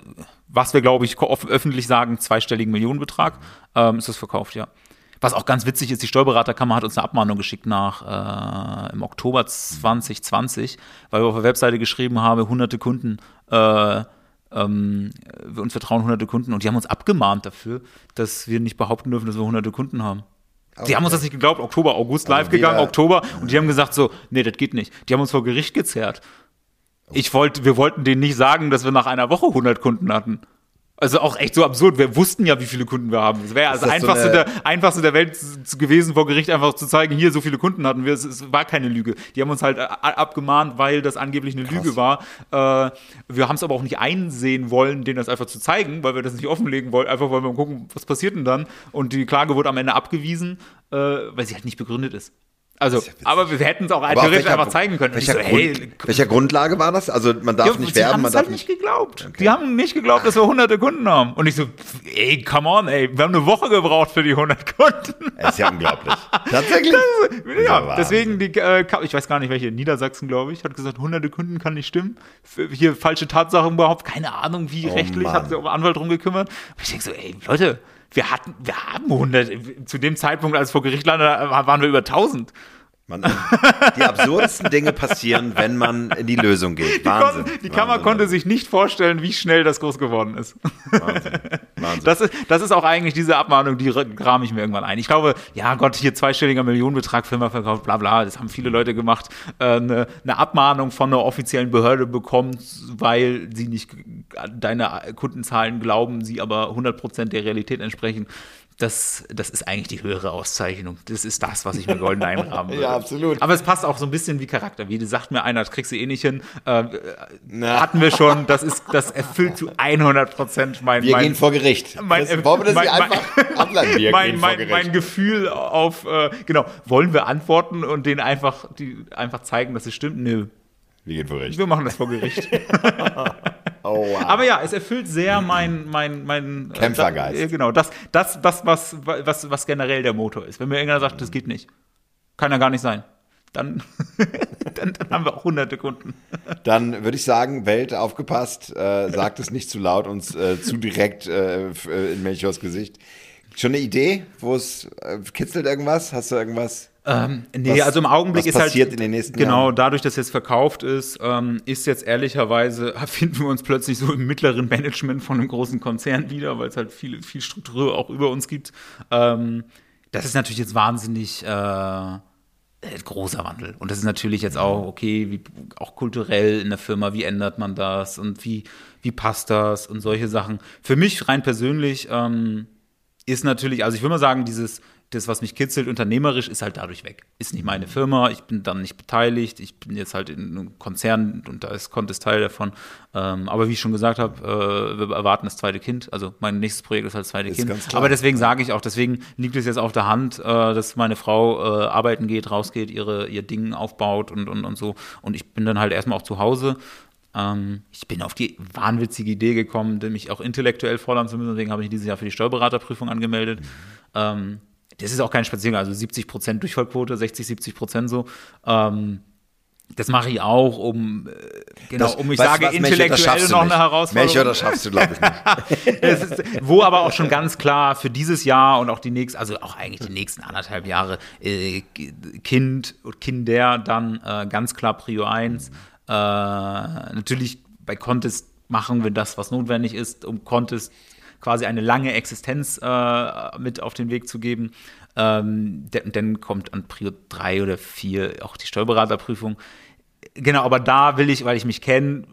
was wir, glaube ich, öffentlich sagen, zweistelligen Millionenbetrag, ähm, ist das verkauft, ja. Was auch ganz witzig ist, die Steuerberaterkammer hat uns eine Abmahnung geschickt nach äh, im Oktober 2020, weil wir auf der Webseite geschrieben haben, hunderte Kunden äh, ähm, wir uns vertrauen hunderte Kunden und die haben uns abgemahnt dafür, dass wir nicht behaupten dürfen, dass wir hunderte Kunden haben. Okay. Die haben uns das nicht geglaubt. Oktober, August live gegangen, Oktober und die haben gesagt so, nee, das geht nicht. Die haben uns vor Gericht gezerrt. Ich wollte, wir wollten denen nicht sagen, dass wir nach einer Woche 100 Kunden hatten. Also auch echt so absurd. Wir wussten ja, wie viele Kunden wir haben. Es wäre also einfachste, so der, einfachste der Welt gewesen, vor Gericht einfach zu zeigen, hier, so viele Kunden hatten wir. Es, es war keine Lüge. Die haben uns halt abgemahnt, weil das angeblich eine Krass. Lüge war. Äh, wir haben es aber auch nicht einsehen wollen, denen das einfach zu zeigen, weil wir das nicht offenlegen wollten. Einfach weil wir gucken, was passiert denn dann. Und die Klage wurde am Ende abgewiesen, äh, weil sie halt nicht begründet ist. Also, ja aber wir hätten es auch theoretisch einfach zeigen können. Welcher, so, Grund, hey, welcher, Grundlage war das? Also man darf ja, nicht werben, man darf halt nicht geglaubt. Okay. Die haben nicht geglaubt, dass wir hunderte Kunden haben. Und ich so, ey, come on, ey, wir haben eine Woche gebraucht für die 100 Kunden. Das ist ja unglaublich. Tatsächlich. Das, ja, deswegen die, äh, ich weiß gar nicht welche, Niedersachsen, glaube ich, hat gesagt, hunderte Kunden kann nicht stimmen. Hier falsche Tatsachen überhaupt, keine Ahnung, wie oh, rechtlich, Mann. hat sich auch Anwalt drum gekümmert. Und ich denke so, ey, Leute, wir hatten, wir haben 100, zu dem Zeitpunkt, als vor Gericht landete, waren wir über 1000. Man, die absurdesten Dinge passieren, wenn man in die Lösung geht. Wahnsinn. Die, die Kammer Wahnsinn, konnte sich nicht vorstellen, wie schnell das groß geworden ist. Wahnsinn. Wahnsinn. Das, ist das ist auch eigentlich diese Abmahnung, die kram ich mir irgendwann ein. Ich glaube, ja Gott, hier zweistelliger Millionenbetrag, Firma verkauft, bla bla, das haben viele Leute gemacht. Äh, eine, eine Abmahnung von einer offiziellen Behörde bekommt, weil sie nicht deine Kundenzahlen glauben, sie aber 100% der Realität entsprechen das, das ist eigentlich die höhere Auszeichnung. Das ist das, was ich mir golden einrahmen würde. ja, absolut. Aber es passt auch so ein bisschen wie Charakter. Wie sagt mir einer, das kriegst du eh nicht hin. Äh, hatten wir schon. Das ist, das erfüllt zu 100 Prozent mein. Wir mein, gehen vor Gericht. Mein, das, wollen wir das mein, einfach ableiten? Wir mein, mein, mein Gefühl auf, äh, genau, wollen wir antworten und denen einfach, die, einfach zeigen, dass es stimmt? Nö. Wir gehen vor Gericht. Wir machen das vor Gericht. Wow. Aber ja, es erfüllt sehr mein, mein, mein äh, Kämpfergeist. Äh, genau, das, das, das was, was, was generell der Motor ist. Wenn mir irgendwer sagt, das geht nicht, kann ja gar nicht sein. Dann, dann, dann, haben wir auch hunderte Kunden. Dann würde ich sagen, Welt, aufgepasst, äh, sagt es nicht zu laut und äh, zu direkt äh, äh, in Melchiors Gesicht. Schon eine Idee, wo es äh, kitzelt irgendwas? Hast du irgendwas? Ähm, nee, was, also im Augenblick ist halt. in den nächsten Genau, Jahren? dadurch, dass jetzt verkauft ist, ähm, ist jetzt ehrlicherweise, finden wir uns plötzlich so im mittleren Management von einem großen Konzern wieder, weil es halt viel, viel Struktur auch über uns gibt. Ähm, das ist natürlich jetzt wahnsinnig. Äh, großer Wandel. Und das ist natürlich jetzt auch, okay, wie, auch kulturell in der Firma, wie ändert man das und wie, wie passt das und solche Sachen. Für mich rein persönlich ähm, ist natürlich, also ich würde mal sagen, dieses, das, was mich kitzelt, unternehmerisch, ist halt dadurch weg. Ist nicht meine Firma, ich bin dann nicht beteiligt, ich bin jetzt halt in einem Konzern und da ist Contest Teil davon. Ähm, aber wie ich schon gesagt habe, äh, wir erwarten das zweite Kind. Also mein nächstes Projekt ist halt das zweite ist Kind. Aber deswegen sage ich auch, deswegen liegt es jetzt auf der Hand, äh, dass meine Frau äh, arbeiten geht, rausgeht, ihre, ihr Ding aufbaut und, und, und so. Und ich bin dann halt erstmal auch zu Hause ähm, ich bin auf die wahnwitzige Idee gekommen, mich auch intellektuell fordern zu müssen. Deswegen habe ich dieses Jahr für die Steuerberaterprüfung angemeldet. Mhm. Das ist auch kein Spaziergang, also 70 Prozent Durchfallquote, 60, 70 Prozent so. Ähm, das mache ich auch, um, äh, genau, Das- um, ich sage, was, intellektuell noch nicht. eine Herausforderung. Melchior, das schaffst du, glaube ich, nicht. Ist, wo aber auch schon ganz klar für dieses Jahr und auch die nächsten, also auch eigentlich die nächsten anderthalb Jahre, äh, Kind und Kinder dann äh, ganz klar Prio 1. Äh, natürlich bei Contest machen wir das, was notwendig ist, um Contest quasi eine lange Existenz äh, mit auf den Weg zu geben. Ähm, denn, dann kommt an Prio 3 oder 4 auch die Steuerberaterprüfung. Genau, aber da will ich, weil ich mich kenne,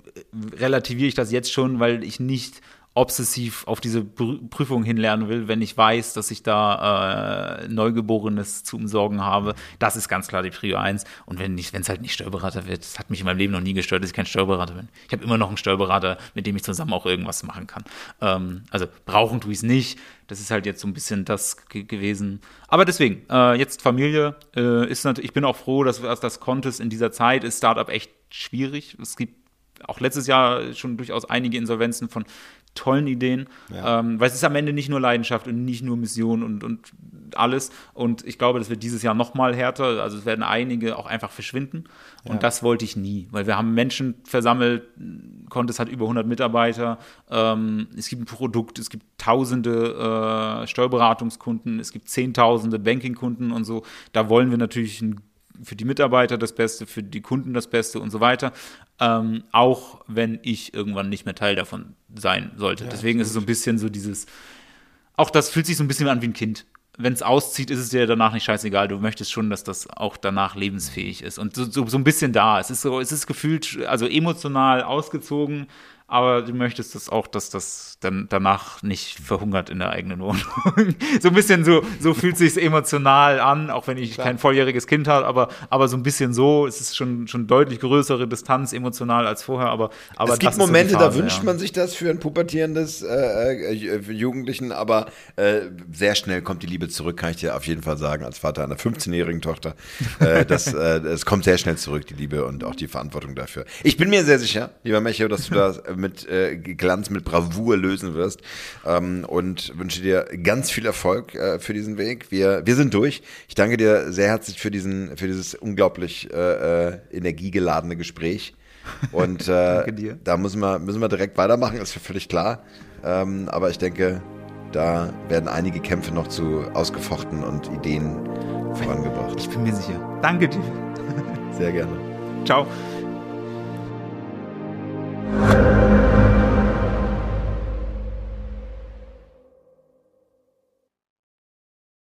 relativiere ich das jetzt schon, weil ich nicht obsessiv auf diese Prü- Prüfung hinlernen will, wenn ich weiß, dass ich da äh, Neugeborenes zu umsorgen habe. Das ist ganz klar die Prio 1. Und wenn es halt nicht Steuerberater wird, das hat mich in meinem Leben noch nie gestört, dass ich kein Steuerberater bin. Ich habe immer noch einen Steuerberater, mit dem ich zusammen auch irgendwas machen kann. Ähm, also brauchen tue ich es nicht. Das ist halt jetzt so ein bisschen das ge gewesen. Aber deswegen, äh, jetzt Familie äh, ist natürlich, ich bin auch froh, dass, dass das Contest in dieser Zeit ist Startup echt schwierig. Es gibt auch letztes Jahr schon durchaus einige Insolvenzen von tollen Ideen, Ja. ähm, weil es ist am Ende nicht nur Leidenschaft und nicht nur Mission und, und alles. Und ich glaube, das wird dieses Jahr noch mal härter. Also es werden einige auch einfach verschwinden. Und das wollte ich nie, weil wir haben Menschen versammelt. Contest hat über 100 Mitarbeiter. Ähm, es gibt ein Produkt, es gibt tausende äh, Steuerberatungskunden, es gibt zehntausende Bankingkunden und so. Da wollen wir natürlich ein für die Mitarbeiter das Beste, für die Kunden das Beste und so weiter. Ähm, auch wenn ich irgendwann nicht mehr Teil davon sein sollte. Deswegen ist es so ein bisschen so dieses, auch das fühlt sich so ein bisschen an wie ein Kind. Wenn es auszieht, ist es dir danach nicht scheißegal. Du möchtest schon, dass das auch danach lebensfähig ist. Und so, so, so ein bisschen da. Es ist so, es ist gefühlt, also emotional ausgezogen, aber du möchtest das auch, dass das dann danach nicht verhungert in der eigenen Wohnung. so ein bisschen so, so fühlt sich emotional an, auch wenn ich kein volljähriges Kind habe, aber, aber so ein bisschen so. Es ist schon, schon deutlich größere Distanz emotional als vorher, aber, aber es gibt ist so Momente, da Phase, wünscht ja. man sich das für ein pubertierendes äh, äh, für Jugendlichen, aber äh, sehr schnell kommt die Liebe zurück, kann ich dir auf jeden Fall sagen, als Vater einer 15-jährigen Tochter. Äh, das, äh, es kommt sehr schnell zurück, die Liebe und auch die Verantwortung dafür. Ich bin mir sehr sicher, lieber Mecho, dass du das mit äh, Glanz, mit Bravour lösen wirst ähm, und wünsche dir ganz viel Erfolg äh, für diesen Weg. Wir, wir sind durch. Ich danke dir sehr herzlich für, diesen, für dieses unglaublich äh, äh, energiegeladene Gespräch. Und äh, Danke dir. da müssen wir, müssen wir direkt weitermachen, ist völlig klar. Ähm, aber ich denke, da werden einige Kämpfe noch zu ausgefochten und Ideen vorangebracht. Ich bin mir sicher. Danke dir. Sehr gerne. Ciao. Thank you.